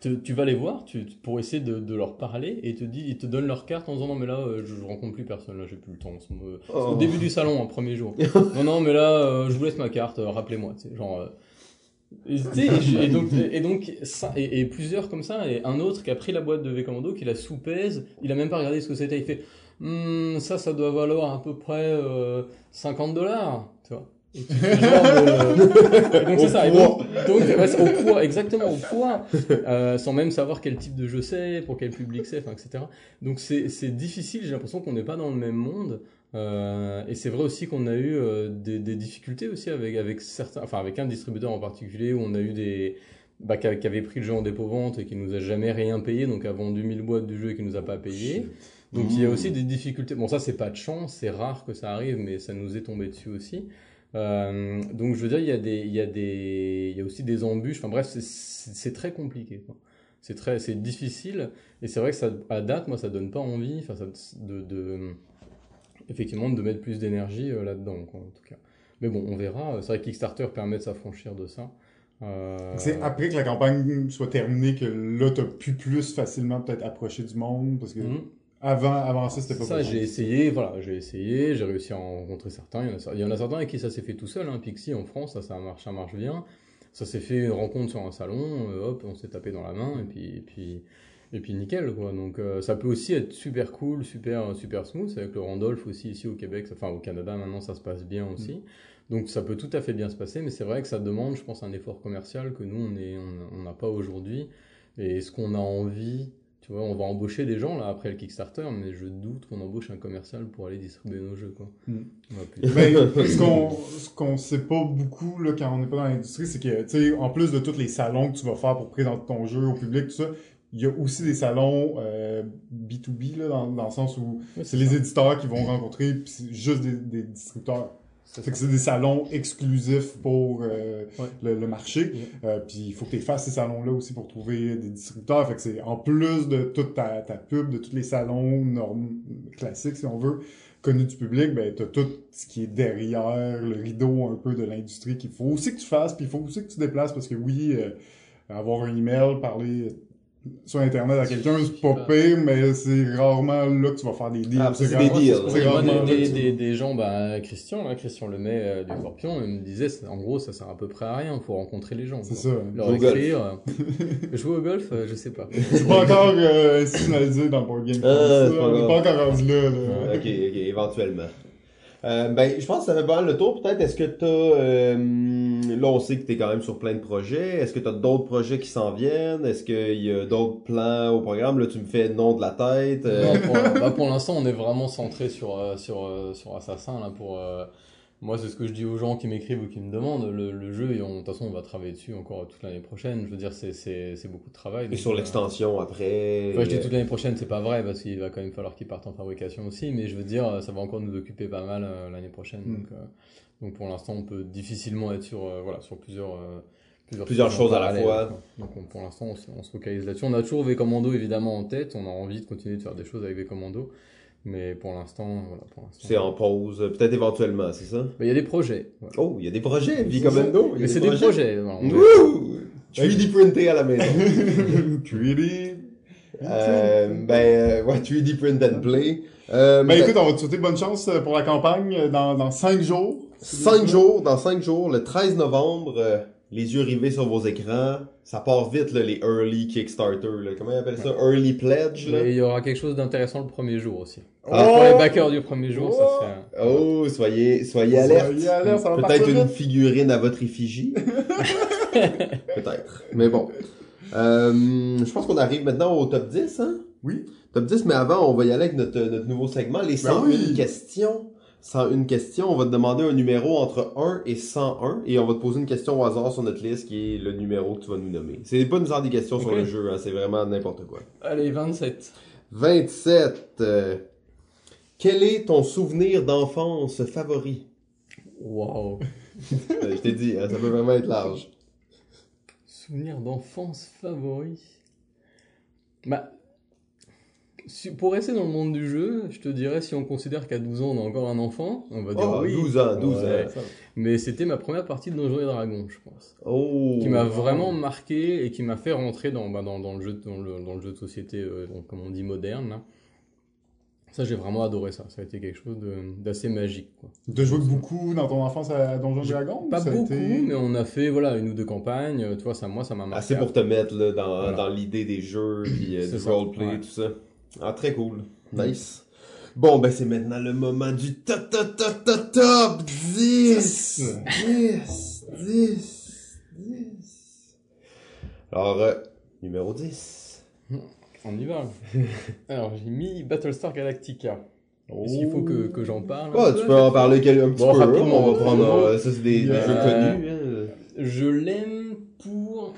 te- tu vas les voir tu, pour essayer de, de leur parler et te dit ils te donnent leur carte en disant non mais là euh, je, je rencontre plus personne là j'ai plus le temps. C'est Oh. au début du salon, en premier jour. non, non, mais là, euh, je vous laisse ma carte, euh, rappelez-moi. Genre, euh, et, donc, et donc ça, et, et plusieurs comme ça, et un autre qui a pris la boîte de V Commando, qui la sous-pèse, il a même pas regardé ce que c'était, il fait, Hum, ça, ça doit valoir à peu près euh, 50 dollars, tu vois. Et tu fais genre, et donc c'est ça, et donc, donc, ouais, au poids, exactement au poids, euh, sans même savoir quel type de jeu c'est, pour quel public c'est, etc. Donc c'est c'est difficile, j'ai l'impression qu'on n'est pas dans le même monde. Euh, et c'est vrai aussi qu'on a eu euh, des, des difficultés aussi avec, avec certains, enfin avec un distributeur en particulier où on a eu des, bah, qui avait pris le jeu en dépôt-vente et qui nous a jamais rien payé, donc a vendu 1000 boîtes du jeu et qui nous a pas payé. Donc il y a Mmh. aussi des difficultés. Bon, ça c'est pas de chance, c'est rare que ça arrive, mais ça nous est tombé dessus aussi. Euh, donc je veux dire, il y a des, il y a des, il y a aussi des embûches. Enfin bref, c'est- très compliqué. C'est très, c'est difficile. Et c'est vrai que ça, à date, moi, ça donne pas envie. Enfin, ça, de, de, effectivement, de mettre plus d'énergie euh, là-dedans, en tout cas. Mais bon, on verra. C'est vrai que Kickstarter permet de s'affranchir de ça. Euh, C'est après que la campagne soit terminée que là, t'as pu plus facilement peut-être approcher du monde, parce que mhm. Avant, avant ça, c'était pas Ça, j'ai essayé, voilà, j'ai essayé, j'ai réussi à en rencontrer certains. Il y en a, il y en a certains avec qui ça s'est fait tout seul, hein. Pixie en France, ça, ça marche, ça marche bien. Ça s'est fait une rencontre sur un salon, euh, hop, on s'est tapé dans la main, et puis, et puis, et puis nickel, quoi. Donc, euh, ça peut aussi être super cool, super, super smooth, avec le Randolph aussi ici au Québec, enfin au Canada maintenant, ça se passe bien aussi. Donc, ça peut tout à fait bien se passer, mais c'est vrai que ça demande, je pense, un effort commercial que nous, on est, on on n'a pas aujourd'hui. Et est-ce qu'on a envie tu vois, on va embaucher des gens là après le Kickstarter, mais je doute qu'on embauche un commercial pour aller distribuer nos jeux, quoi. Mm. Ben, ce qu'on ce qu'on sait pas beaucoup là, quand on n'est pas dans l'industrie, c'est que, tu en plus de tous les salons que tu vas faire pour présenter ton jeu au public, tout ça, il y a aussi des salons euh, B2B, là, dans, dans le sens où c'est les éditeurs qui vont rencontrer, puis c'est juste des, des distributeurs. C'est Fait que ça. c'est des salons exclusifs pour euh, Ouais. le, le marché. Euh, puis il faut que tu fasses ces salons-là aussi pour trouver des distributeurs. Fait que c'est en plus de toute ta, ta pub, de tous les salons normes, classiques, si on veut, connus du public, ben t'as tout ce qui est derrière le rideau un peu de l'industrie qu'il faut aussi que tu fasses, puis il faut aussi que tu déplaces parce que oui, euh, avoir un email, parler sur internet à quelqu'un, c'est pas pire, mais c'est rarement là que tu vas faire des deals. Ah, c'est des rarement- deals. c'est rarement des, là des, que tu- des, des gens, bah, Christian, là, Christian Lemay euh, du Scorpion, il me disait, en gros, ça sert à peu près à rien, faut rencontrer les gens. C'est ça. Leur Jouer au golf. écrire. euh, Jouer au golf, euh, je sais pas. C'est pas encore euh, institutionnalisé dans le board game. Ah, là. pas on pas encore rendu là. là. ok, ok, éventuellement. Euh, ben, je pense que ça fait pas mal le tour. Peut-être, est-ce que t'as... Là, on sait que t'es quand même sur plein de projets. Est-ce que t'as d'autres projets qui s'en viennent? Est-ce qu'il y a d'autres plans au programme? Là, tu me fais nom de la tête. euh, Non, pour, bah, pour l'instant, on est vraiment centré sur, euh, sur, euh, sur Assassin, là, pour, moi, c'est ce que je dis aux gens qui m'écrivent ou qui me demandent. Le, le jeu, et de toute façon, on va travailler dessus encore toute l'année prochaine. Je veux dire, c'est, beaucoup de travail. Et sur euh, l'extension après. Enfin, je dis toute l'année prochaine, c'est pas vrai parce qu'il va quand même falloir qu'ils partent en fabrication aussi, mais je veux dire, ça va encore nous occuper pas mal euh, l'année prochaine. Mm. Donc, euh, donc pour l'instant, on peut difficilement être sur, euh, voilà, sur plusieurs, euh, Plusieurs choses à la fois. quoi. Donc on- pour l'instant, on, se- on se focalise là-dessus. On a toujours V Commando évidemment en tête, on a envie de continuer de faire des choses avec V Commando, mais pour l'instant, voilà, pour l'instant. C'est en pause. euh, Peut-être éventuellement, c'est ça? Mais Il y a des projets. voilà. Oh, il y a des projets, a Mais c'est des projets. Wouh! 3D printé à la maison. Creedy. euh, ben, euh, ouais, 3D print and play. Euh, Ben écoute, on va te souhaiter bonne chance euh, pour la campagne euh, dans, dans cinq jours. 5 jours, dans 5 jours, le 13 novembre, euh, les yeux rivés sur vos écrans. Ça part vite, là, les early Kickstarter, là. Comment ils appellent ça? Early pledge, là? Mais il y aura quelque chose d'intéressant le premier jour aussi. Ah. pour les backers du premier jour, ça Oh. serait. Oh, soyez, soyez alerte. Soyez alerte, ça va Peut-être une figurine à votre effigie. Peut-être. Mais bon. Euh, je pense qu'on arrive maintenant au top 10, hein? Oui. Top 10, mais avant, on va y aller avec notre, notre nouveau segment, les 101 Ben oui. questions 101 questions. On va te demander un numéro entre 1 et 101 et on va te poser une question au hasard sur notre liste qui est le numéro que tu vas nous nommer. C'est pas nous faire des questions sur le jeu, hein, c'est vraiment n'importe quoi. Allez, 27. 27. euh, quel est ton souvenir d'enfance favori? Waouh. Euh, Je t'ai dit, hein, ça peut vraiment être large. Souvenir d'enfance favori? Bah, si- pour rester dans le monde du jeu, je te dirais si on considère qu'à 12 ans on est encore un enfant, on va dire Oh, oui. 12 ans, 12 Ouais. ans. Mais c'était ma première partie de Donjons et Dragons, je pense. Oh. Qui m'a vraiment marqué et qui m'a fait rentrer dans, bah, dans, dans le jeu, dans, le, dans le jeu de société, euh, donc, comme on dit, moderne. là. Ça, j'ai vraiment adoré ça. Ça a été quelque chose de- d'assez magique. Quoi. Tu as joué beaucoup dans ton enfance à Donjons et Dragons Pas a beaucoup, été- mais on a fait voilà, une ou deux campagnes. Tu vois, ça, moi, ça m'a marqué. Assez pour te mettre là, dans, Voilà. dans l'idée des jeux puis euh, du roleplay ouais. tout ça. Ah, très cool. Nice. Bon, ben c'est maintenant le moment du top, top, top, top, top 10. 10, 10, 10. Alors, euh, numéro 10. On y va. Alors, j'ai mis Battlestar Galactica. Est-ce qu'il faut que, que j'en parle Oh, tu peux en parler quel- un petit Bon, peu. hein, rapidement. On va prendre, euh, ça c'est des, des Euh, jeux connus. Je l'aime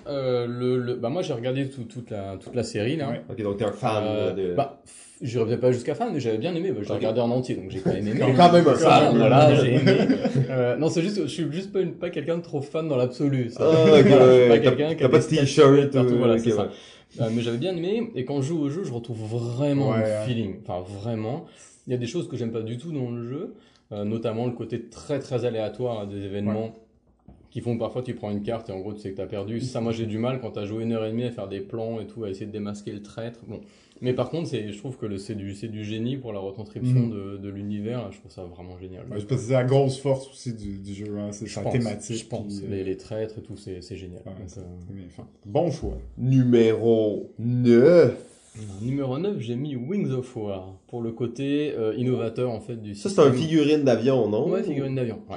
euh, le, le- Bah, moi, j'ai regardé tout- toute, la, toute la série, là. Ouais. Ok, donc t'es un fan Euh, de... Bah, je pas jusqu'à fan, mais j'avais bien aimé. Bah, je l'ai regardé en entier, donc j'ai quand même aimé. Quand même un Ça, fan. voilà, j'ai aimé. Euh, non, c'est juste, je suis juste pas, quelqu'un de trop fan dans l'absolu. Ah, ok, Voilà, ouais, pas t'as- quelqu'un qui t'as a pas de t-shirt, voilà, ok, c'est ça. ouais. Euh, mais j'avais bien aimé, et quand je joue au jeu, je retrouve vraiment le feeling. Enfin, vraiment. Il y a des choses que j'aime pas du tout dans le jeu, notamment le côté très très aléatoire des événements. Qui font que parfois tu prends une carte et en gros tu sais que t'as perdu. Ça, moi j'ai du mal quand t'as joué une heure et demie à faire des plans et tout, à essayer de démasquer le traître. Bon, mais par contre, c'est, je trouve que le, c'est du, c'est du génie pour la retranscription Mhm. de, de l'univers. Je trouve ça vraiment génial. Ouais, je pense que c'est la grosse force aussi du, du jeu, hein, c'est sa thématique. Je pense. puis, euh, Les, les traîtres et tout, c'est, c'est génial. ouais, Donc, euh. Bon choix. Numéro 9. Numéro 9, j'ai mis Wings of War pour le côté euh, innovateur en fait du Ça, c'est un figurine d'avion, non? Ouais, figurine d'avion. Ouais.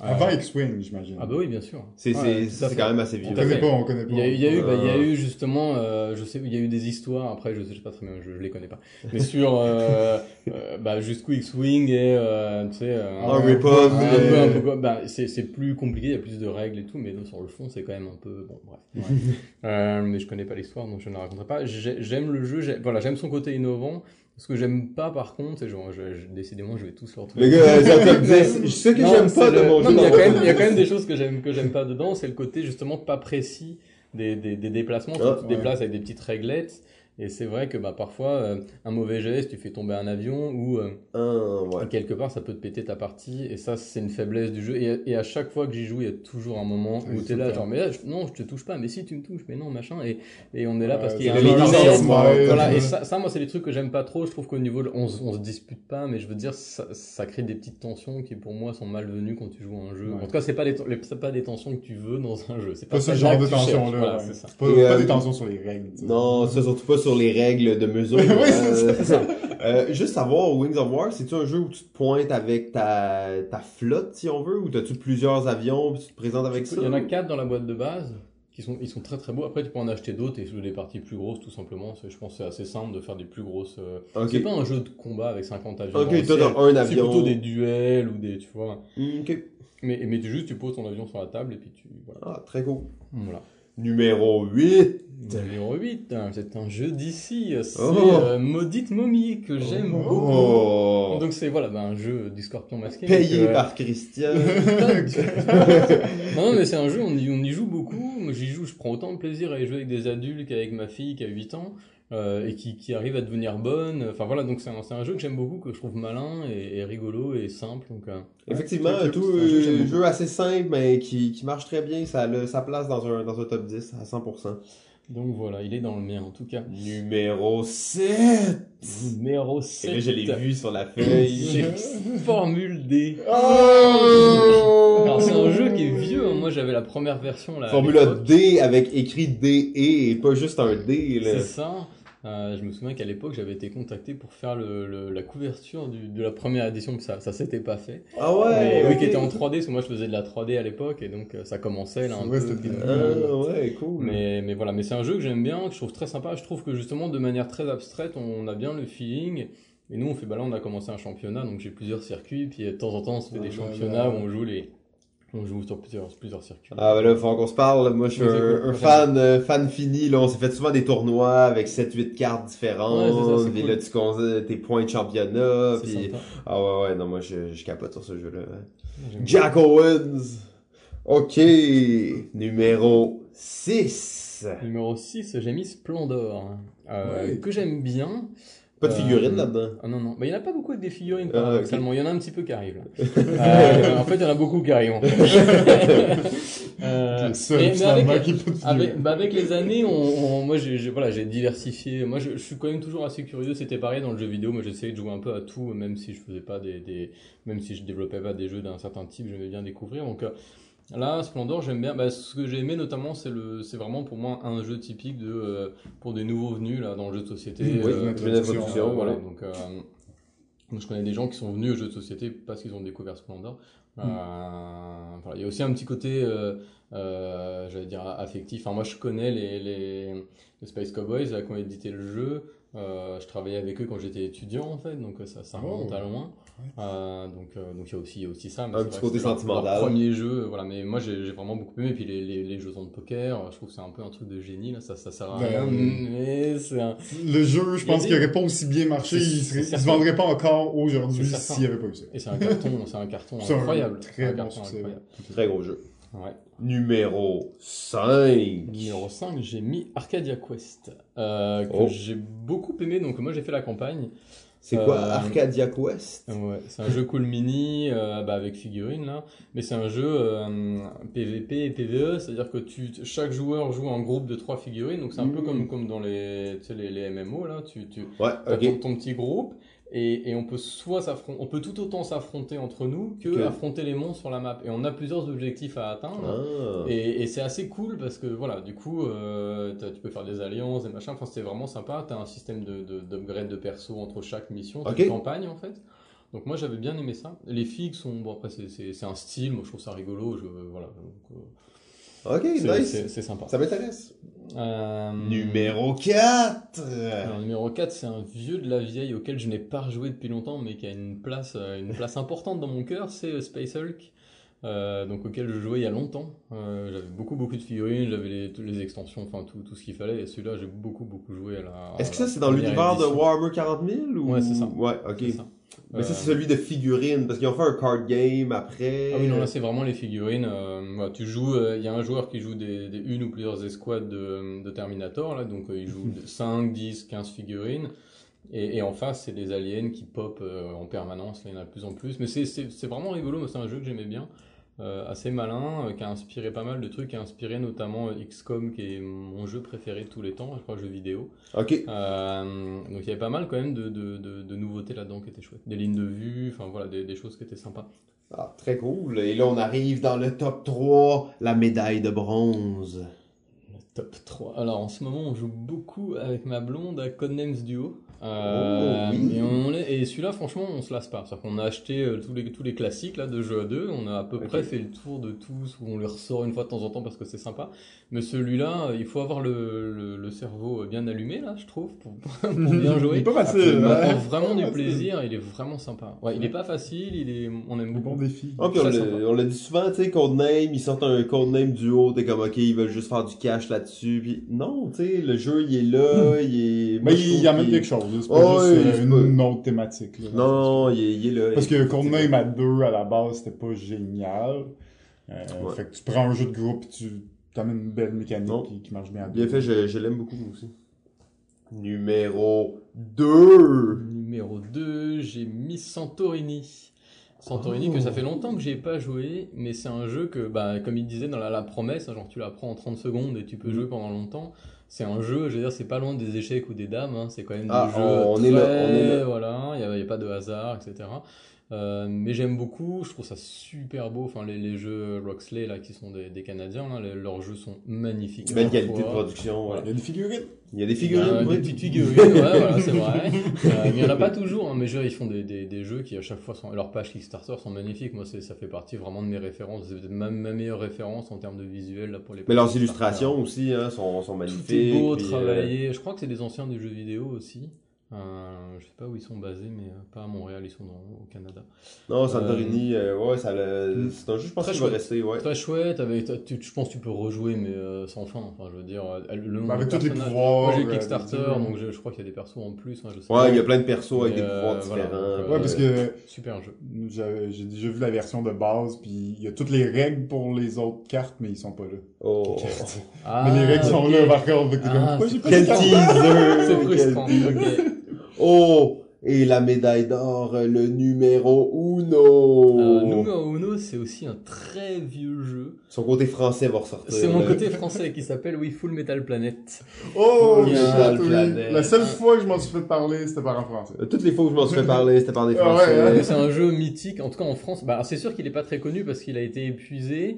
Avant Euh, X-Wing, j'imagine. Ah bah oui, bien sûr. C'est Ouais, c'est- quand même assez on vieux. à connaît pas, on connaît pas. Il y a, eu- il y a eu, bah, il y a Euh. eu justement, euh, je sais, il y a eu des histoires. Après, je sais, je sais pas très bien, je, je les connais pas. Mais sur, euh, euh, bah, jusqu'où X-wing et, euh, tu sais, euh, Un rip-off. un euh, peu, un peu quoi. Bah, c'est, c'est plus compliqué, il y a plus de règles et tout, mais sur le fond, c'est quand même un peu, bon, bref. Euh, mais je connais pas l'histoire, donc je ne la raconterai pas. J'ai- J'aime le jeu, j'ai- voilà, j'aime son côté innovant. Ce que j'aime pas, par contre, c'est genre, je- je- décidément, je vais tous le retrouver. Le gars, c'est un top 10. Je sais que j'aime pas le- de mon non, jeu. mais il y a quand même, il y a quand même 10. des choses que j'aime que j'aime pas dedans, c'est le côté justement pas précis des, des, des déplacements. Ah, tu te ouais. déplaces avec des petites réglettes. Et c'est vrai que bah, parfois, euh, un mauvais geste, tu fais tomber un avion ou euh, Ah, ouais. quelque part, ça peut te péter ta partie. Et ça, c'est une faiblesse du jeu. Et, et à chaque fois que j'y joue, il y a toujours un moment où Oui, tu es là, genre, mais là, je- non, je te touche pas, mais si tu me touches, mais non, machin. Et, et on est là Ouais, parce qu'il y a c'est un des Voilà, ouais. et ça, ça, moi, c'est des trucs que j'aime pas trop. Je trouve qu'au niveau, on, se- on se dispute pas, mais je veux dire, ça, ça crée des petites tensions qui, pour moi, sont malvenues quand tu joues à un jeu. Ouais. En tout cas, c'est pas, les, les- c'est pas des tensions que tu veux dans un jeu. C'est Pas pas, ce genre de c'est ça. Pas, pas euh, des tensions sur les règles. Non, ça surtout pas sur les règles de mesure. Oui, c'est Euh, c'est ça. Euh, juste savoir, Wings of War, c'est-tu un jeu où tu te pointes avec ta, ta flotte, si on veut, ou t'as-tu plusieurs avions, puis tu te présentes avec ça? Il y en a quatre dans la boîte de base. Qui sont, ils sont très très beaux. Après, tu peux en acheter d'autres et jouer des parties plus grosses, tout simplement. C'est- Je pense que c'est assez simple de faire des plus grosses. euh. C'est pas un jeu de combat avec 50 avions. Ok, toi, dans un C'est avion. plutôt des duels ou des. Tu vois. Ok. Mais, mais tu, juste, tu poses ton avion sur la table et puis tu. Voilà. Ah, très cool. voilà. Numéro 8. Numéro 8, hein, c'est un jeu d'ici. C'est Oh. euh, Maudite Momie que j'aime beaucoup. Oh. Donc c'est voilà, ben, un jeu du scorpion masqué. Payé donc, euh, par Christian. non, non, mais c'est un jeu, on y, on y joue beaucoup. Moi, j'y joue, je prends autant de plaisir à y jouer avec des adultes qu'avec ma fille qui a 8 ans. euh, et qui, qui arrive à devenir bonne. Enfin voilà, donc c'est un, c'est un jeu que j'aime beaucoup, que je trouve malin et, et rigolo et simple. Donc, euh, Effectivement, c'est- tout un jeu euh, jeu assez simple, mais qui, qui marche très bien. Ça a le- sa place dans un, dans un top 10 à 100%. Donc voilà, il est dans le mien en tout cas. Numéro 7. Numéro Et 7. là, je l'ai vu sur la feuille. Formule D. Oh! Alors c'est un jeu qui est vieux, hein. moi j'avais la première version là. l'époque. D avec écrit D et pas juste un D. Là. C'est ça. Euh, je me souviens qu'à l'époque j'avais été contacté pour faire le, le- la couverture du- de la première édition, puis ça, ça s'était pas fait. Ah ouais. Mais oui, qui était en 3D, parce que moi je faisais de la 3D à l'époque, et donc euh, ça commençait là un Ouais, peu. euh, Ah ouais, cool. mais, mais voilà, mais c'est un jeu que j'aime bien, que je trouve très sympa. Je trouve que justement de manière très abstraite, on a bien le feeling. Et nous, on fait, bah là, on a commencé un championnat, donc j'ai plusieurs circuits, puis de temps en temps, on se fait des Ouais, championnats ouais. où on joue les, on joue sur plusieurs, plusieurs circuits. Ah, ben là, faut qu'on se parle. Moi, je suis un, fan, euh, fan fini. Là, on s'est fait souvent des tournois avec 7-8 cartes Ouais, différentes. cool. là, tu comptes tes points de championnat. Puis... Ah ouais, ouais, non, moi, je, je capote sur ce jeu-là. J'aime Jack Owens. Ok. Numéro 6. Numéro 6, j'ai mis Splendor, euh, Ouais. que j'aime bien. Pas de Euh, figurines là-dedans. Ah non, non. Bah, il n'y en a pas beaucoup avec des figurines, Ah, paradoxalement. Il y en a un petit peu qui arrivent, là. Euh, en fait, il y en a beaucoup qui arrivent. Euh, mais- avec, bah, avec les années, on, on- moi, j'ai, voilà, j'ai diversifié. Moi, je, suis quand même toujours assez curieux. C'était pareil dans le jeu vidéo. Moi, j'essayais de jouer un peu à tout, même si je faisais pas des, des même si je développais pas des jeux d'un certain type, j'aimais bien découvrir. Donc, euh, Là, Splendor, j'aime bien. Bah, ce que j'ai aimé notamment, c'est le, c'est vraiment pour moi un jeu typique de euh, pour des nouveaux venus là dans le jeu de société. Oui, euh, euh, voilà. ouais. Donc, euh, donc, je connais des gens qui sont venus au jeu de société parce qu'ils ont découvert Splendor. Euh, voilà. Il y a aussi un petit côté, euh, euh, j'allais dire affectif. Enfin, moi, je connais les, les, les Space Cowboys là, qui ont édité le jeu. Euh, je travaillais avec eux quand j'étais étudiant en fait, donc euh, ça, ça remonte Oh. à loin. Euh, donc, euh, donc il y a aussi, aussi ça. mais Un petit côté sentimental. Premier jeu, voilà. Mais moi, j'ai vraiment beaucoup aimé. Puis les, les, les jeux de poker, je trouve que c'est un peu un truc de génie là. Ça, ça sert à Ben, rien, mais c'est un. Le jeu, je pense qu'il aurait pas aussi bien marché, il, serait, il se vendrait pas encore aujourd'hui s'il n'y avait pas eu ça. Et c'est un carton, c'est un carton C'est un incroyable. très C'est un bon carton succès. incroyable. Très gros jeu. Ouais. Numéro 5. Numéro 5, j'ai mis Arcadia Quest, euh, que Oh. j'ai beaucoup aimé. Donc moi j'ai fait la campagne. C'est quoi Euh, Arcadia Quest? Ouais, c'est un jeu cool mini euh, bah, avec figurines là, mais c'est un jeu PVP et PVE, c'est-à-dire que tu, chaque joueur joue en groupe de trois figurines, donc c'est un peu Mhm. comme, comme dans les, les, les MMO là, tu, tu Ouais, as ton, ok. ton petit groupe et, et on peut soit s'affronter, on peut tout autant s'affronter entre nous que Ok. affronter les monstres sur la map, et on a plusieurs objectifs à atteindre. Ah. Et, et c'est assez cool parce que voilà, du coup, euh, tu peux faire des alliances, des machins. Enfin, c'était vraiment sympa. T'as un système de de- d'upgrade de, perso entre chaque mission, t'as Ok. une campagne en fait. Donc moi j'avais bien aimé ça. Les figues sont bon après c'est- c'est c'est un style, moi je trouve ça rigolo. Je voilà, donc, euh, Ok, c'est- nice. c'est c'est sympa. Ça m'intéresse. Euh, Numéro 4. alors, numéro 4, c'est un vieux de la vieille auquel je n'ai pas rejoué depuis longtemps, mais qui a une place, euh, une place importante dans mon cœur, c'est euh, Space Hulk. euh, donc auquel je jouais il y a longtemps. Euh, j'avais beaucoup beaucoup de figurines, j'avais les, toutes les extensions, enfin tout, tout ce qu'il fallait. Et celui-là, j'ai beaucoup beaucoup joué à la. Est-ce que ça c'est dans l'univers de. Warhammer 40 000 ou... Ouais, c'est ça. Ouais, ok. C'est ça. Mais ça Euh, c'est celui de figurines parce qu'ils ont fait un card game après. Ah oui, non, là c'est vraiment les figurines. Euh, tu joues, euh, il y a un joueur qui joue des, des une ou plusieurs escouades de, de Terminator, là, donc euh, il joue de 5, 10, 15 figurines. Et, et en face, c'est des aliens qui pop euh, en permanence, là, il y en a de plus en plus. Mais c'est- vraiment rigolo, c'est un jeu que j'aimais bien. Euh, assez malin, euh, qui a inspiré pas mal de trucs, qui a inspiré notamment euh, XCOM, qui est mon jeu préféré de tous les temps, je crois, jeu vidéo. Ok. Donc il y avait pas mal quand même de, de, de, de nouveautés là-dedans qui étaient chouettes. Des lignes de vue, enfin voilà, des, des choses qui étaient sympas. Ah, très cool. Et là on arrive dans le top 3, la médaille de bronze. Le top 3. Alors en ce moment, on joue beaucoup avec ma blonde à Codenames Duo. Euh, Oh, oui. Et, on est- et celui-là, franchement, on se lasse pas. C'est-à-dire qu'on a acheté euh, tous, les, tous les classiques là, de jeux à deux. On a à peu près fait le tour de tous, où on les ressort une fois de temps en temps parce que c'est sympa. Mais celui-là, euh, il faut avoir le, le, le cerveau bien allumé, là, je trouve, pour, pour bien Il jouer. est pas facile. Absolument. On hein. prend vraiment du plaisir, il est vraiment sympa. Ouais, il est pas facile, il est, on aime Un bon beaucoup. défi. Puis on l'a- dit souvent, tu sais, Codename, ils sortent un Codename duo, t'es comme, ok, ils veulent juste faire du cash là-dessus, puis non, tu sais, le jeu, il est là, il est... Mais il y amène qu'il- quelque chose. Là. C'est Oh, pas oui, juste euh, une autre thématique. là. Non, non, il est, il est là. Parce que Codename à deux à la base, c'était pas génial. Euh, Ouais. Fait que tu prends un jeu de groupe et tu t'amènes une belle mécanique qui, qui marche bien à Bien fait, je, je l'aime beaucoup, moi aussi. Numéro 2. Numéro 2, j'ai mis Santorini. Santorini, Oh. que ça fait longtemps que j'ai pas joué, mais c'est un jeu que, bah, comme il disait dans la, la promesse, genre tu l'apprends en 30 secondes et tu peux Mm. jouer pendant longtemps. C'est un jeu, je veux dire, c'est pas loin des échecs ou des dames, hein, c'est quand même Ah, des jeux on très, est là, on est là. voilà, il n'y a pas de hasard, etc. Euh, mais j'aime beaucoup, je trouve ça super beau. Enfin, les, les jeux Roxley là, qui sont des, des Canadiens, là, les- leurs jeux sont magnifiques. Belle qualité de production, ouais. Il y a des figurines. Il y a des Euh, figurines, des petites figurines, ouais, voilà, c'est vrai. Euh, mais il n'y en a pas toujours, hein, mais je veux dire, ils font des, des, des jeux qui à chaque fois sont. Leurs pages Kickstarter sont magnifiques. Moi, ça fait partie vraiment de mes références. C'est peut-être ma, ma meilleure référence en termes de visuel là, pour les Mais leurs illustrations aussi, hein, sont, sont magnifiques. Tout est beau, puis, euh, travaillé. Je crois que c'est des anciens du jeu vidéo aussi. Euh, je sais pas où ils sont basés, mais euh, pas à Montréal, ils sont dans- au Canada. Non, Santorini, euh, ouais, ça c'est un jeu, je pense qu'il va rester, ouais. Très chouette, avec, tu- je pense que tu peux rejouer, mais euh, sans fin. Enfin, je veux dire, euh, le Bah, avec tous les pouvoirs. Moi j'ai euh, Kickstarter, donc je, je crois qu'il y a des persos en plus. hein, je sais Ouais, pas. il y a plein de persos avec des pouvoirs euh, voilà, différents. donc, euh, Ouais, parce que Super jeu. j'avais- j'ai déjà vu la version de base, puis il y a toutes les règles pour les autres cartes, mais ils sont pas là. Oh. Ah, mais les règles sont là, par contre. Ah, pourquoi j'ai pas cartes? C'est frustrant. ok. Oh! Et la médaille d'or, le numéro uno! Euh, Numero Uno, c'est aussi un très vieux jeu. Son côté français va ressortir. C'est mon côté français qui s'appelle oui, Full Metal Planet. Oh, la oui. planète. La seule fois que je m'en suis fait parler, c'était par un français. Euh, Toutes les fois que je m'en suis fait parler, c'était par des Ah ouais, Français. hein. C'est un jeu mythique, en tout cas en France. Bah, c'est sûr qu'il n'est pas très connu parce qu'il a été épuisé.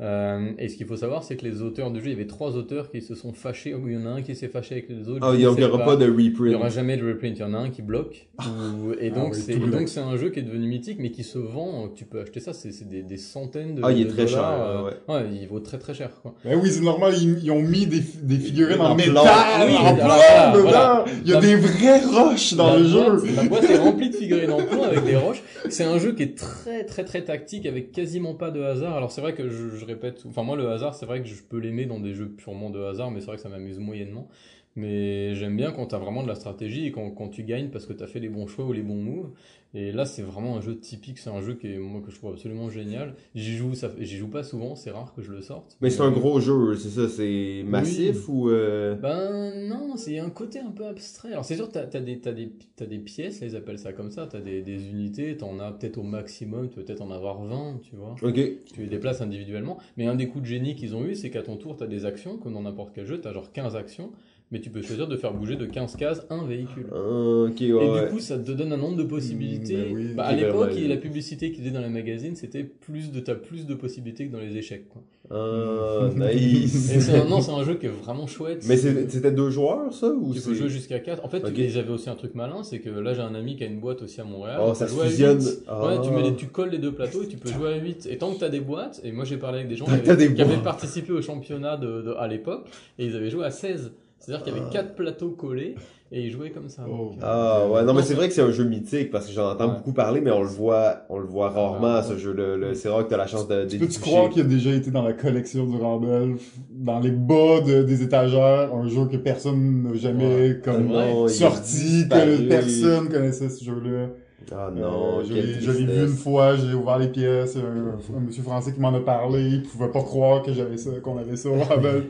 Euh, et ce qu'il faut savoir, c'est que les auteurs du jeu, il y avait trois auteurs qui se sont fâchés. Ou il y en a un qui s'est fâché avec les autres. Ah, il n'y aura pas de Il n'y reprint. aura jamais de reprint. Il y en a un qui bloque. Ou- et Ah donc, oui, c'est, un jeu qui est devenu mythique, mais qui se vend. Tu peux acheter ça, c'est, des, des centaines de Ah, il est très cher, ouais. euh, ouais, il vaut très très cher. Quoi. Ben oui, c'est normal, ils, ils ont mis des, des figurines en, En métal. Oui, en voilà, dedans. voilà. Il y a La- des vraies roches dans la le boîte, jeu. La boîte est remplie figurines en plomb avec des roches. C'est un jeu qui est très très très tactique avec quasiment pas de hasard. Alors c'est vrai que je, je répète, enfin moi le hasard c'est vrai que je peux l'aimer dans des jeux purement de hasard, mais c'est vrai que ça m'amuse moyennement. Mais j'aime bien quand t'as vraiment de la stratégie et quand, quand tu gagnes parce que t'as fait les bons choix ou les bons moves. Et là c'est vraiment un jeu typique, c'est un jeu qui est, moi que je trouve absolument génial. J'y joue, ça, j'y joue pas souvent, c'est rare que je le sorte. Mais c'est un gros jeu, c'est ça, c'est massif ou. euh, Ben non, c'est un côté un peu abstrait. Alors c'est sûr, t'as as des, t'as des, pièces, là, ils appellent ça comme ça, t'as des, des unités, t'en as peut-être au maximum, tu peux peut-être en avoir 20, tu vois. Ok. Tu les déplaces individuellement. Mais un des coups de génie qu'ils ont eu, c'est qu'à ton tour, t'as des actions, comme dans n'importe quel jeu, t'as genre 15 actions, mais tu peux choisir de faire bouger de 15 cases un véhicule. Ouais. Et ouais. du coup, ça te donne un nombre de possibilités. Mm, ben oui, bah, à c'est l'époque, la publicité qu'ils faisaient dans les magazines, c'était plus de, t'as plus de possibilités que dans les échecs, quoi. Ah, nice. un, non, c'est un jeu qui est vraiment chouette. Mais c'était deux joueurs, ça ou Tu peux jouer jusqu'à 4. En fait, ils avaient aussi un truc malin, c'est que là j'ai un ami qui a une boîte aussi à Montréal. Oh, ça fusionne. 8. Ah. Ouais, tu, mets les- tu colles les deux plateaux et tu peux jouer à 8. Et tant que tu as des boîtes, et moi j'ai parlé avec des gens qui T'as avaient, qui participé au championnat de, de- à l'époque et ils avaient joué à 16. C'est-à-dire qu'il y avait Ah. 4 plateaux collés et ils jouaient comme ça. Oh. Euh, Ah ouais, non mais c'est vrai que c'est un jeu mythique parce que j'en entends Ouais. beaucoup parler, mais on le voit, on le voit rarement Ouais. ce jeu-là. là. C'est rare que t'as la chance de. Tu peux-tu toucher. croire qu'il a déjà été dans la collection du Randolph, dans les bas de- des étagères, un jeu que personne n'a jamais Ouais. comme il sorti, que personne connaissait ce jeu-là? Ah non, Euh, je l'ai vu une fois, j'ai ouvert les pièces, un, un monsieur français qui m'en a parlé, il pouvait pas croire que j'avais ça, qu'on avait ça au ouais.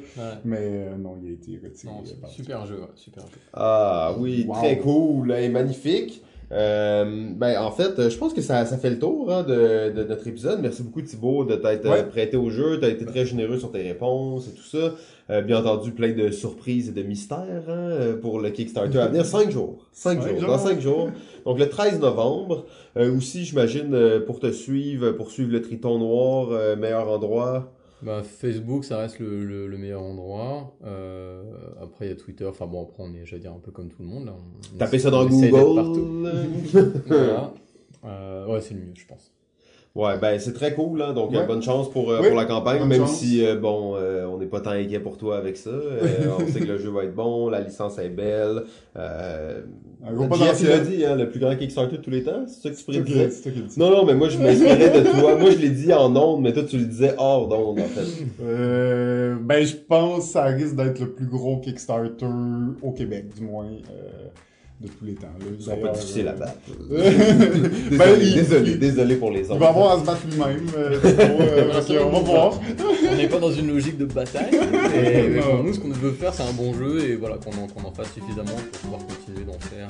Mais euh, non, il a été retiré. Non, euh, super jeu, ouais, super jeu. Ah oui, Wow. très cool et magnifique. Euh, ben en fait, je pense que ça, ça fait le tour hein, de, de notre épisode. Merci beaucoup Thibaut de t'être Ouais. euh, prêté au jeu. Tu as été très généreux sur tes réponses et tout ça. Euh, bien entendu, plein de surprises et de mystères hein, euh, pour le Kickstarter à venir. Cinq jours. Cinq Cinq jours. jours. Dans cinq jours. Donc le 13 novembre. Euh, aussi, j'imagine, euh, pour te suivre, pour suivre le Triton Noir, euh, meilleur endroit. Bah, Facebook, ça reste le, le, le meilleur endroit. Euh, après, il y a Twitter. Enfin bon, après, on est, j'allais dire, un peu comme tout le monde. Là. On Tapez ça dans on partout. Google. Voilà. Euh, ouais, c'est le mieux, je pense. Ouais, ben c'est très cool, hein, donc Ouais. euh, bonne chance pour, euh, Oui, pour la campagne, même chance. si, euh, bon, euh, on n'est pas tant inquiet pour toi avec ça. Euh, on sait que le jeu va être bon, la licence est belle. Euh, Jeff, l'a dit, hein, le plus grand Kickstarter de tous les temps, c'est ça que tu prédisais? Non, non, mais moi je m'inspirais de toi. Moi je l'ai dit en ondes, mais toi tu le disais hors d'ondes, en fait. Euh, ben, je pense que ça risque d'être le plus gros Kickstarter au Québec, du moins, euh, de tous les temps. Ils sont pas D'ailleurs, difficiles à euh, battre. Ben, désolé, il- désolé, désolé pour les Il autres. va avoir à se battre lui-même. euh, euh, ok, on va voir. On n'est pas dans une logique de bataille. Et, mais Non. pour nous, ce qu'on veut faire, c'est un bon jeu et voilà, qu'on en, qu'on en fasse suffisamment pour pouvoir continuer d'en faire.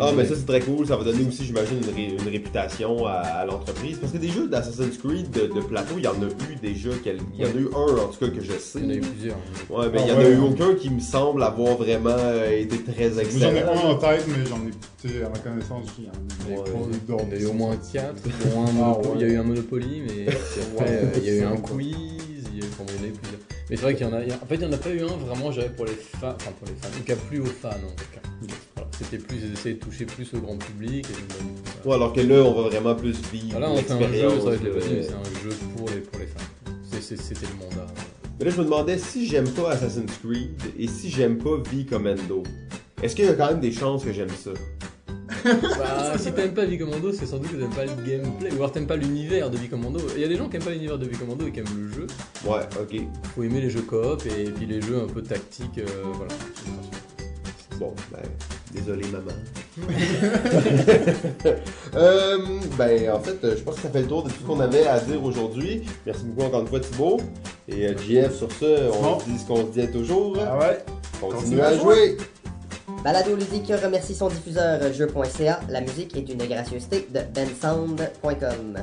Ah, mais ça c'est très cool, ça va donner aussi, j'imagine, une, ré- une réputation à, à l'entreprise. Parce que des jeux d'Assassin's Creed de, de plateau, il y en a eu déjà, il y en a eu un en tout cas que je sais. Il y en a eu plusieurs. Ouais, mais Ah il y en ouais. a eu aucun qui me semble avoir vraiment euh, été très J'en ai excellent. un en tête, mais j'en ai, tu sais, à ma connaissance, il y en a Il y en a eu Ouais. pas- d'autres. il y en a eu au moins 4, dont un Ah, Monopoly. ouais. Il y a eu un Monopoly, mais après, euh, il y a eu un quiz, il y a eu, il y en a eu plusieurs. Mais c'est vrai qu'il y en a- en fait, il n'y en a pas eu un vraiment, j'avais pour les fans, enfin pour les fans, en tout cas plus aux fans en tout cas. C'était plus, ils essayaient de toucher plus au grand public. Et, donc, Ouais, alors que là, on va vraiment plus vivre voilà, on fait un jeu, l'expérience. c'est un jeu pour les, pour les fans. C'était le mandat. Mais là, je me demandais si j'aime pas Assassin's Creed et si j'aime pas V Commando. Est-ce qu'il y a quand même des chances que j'aime ça? Bah, si t'aimes pas Commando, c'est sans doute que t'aimes pas le gameplay, ou alors t'aimes pas l'univers de Commando. Il y a des gens qui aiment pas l'univers de Commando et qui aiment le jeu. Ouais, ok. Faut aimer les jeux coop et puis les jeux un peu tactiques, euh, voilà. Bon, ben, désolé maman. Euh, ben, en fait, je pense que ça fait le tour de tout ce qu'on avait à dire aujourd'hui. Merci beaucoup encore une fois Thibaut. Et euh, JF, sur ce, on Bon. se dit ce qu'on se dit toujours. Ah ouais. Continue Continue à à jouer. Balado Ludique remercie son diffuseur jeu.ca. La musique est une gracieuseté de bensound.com.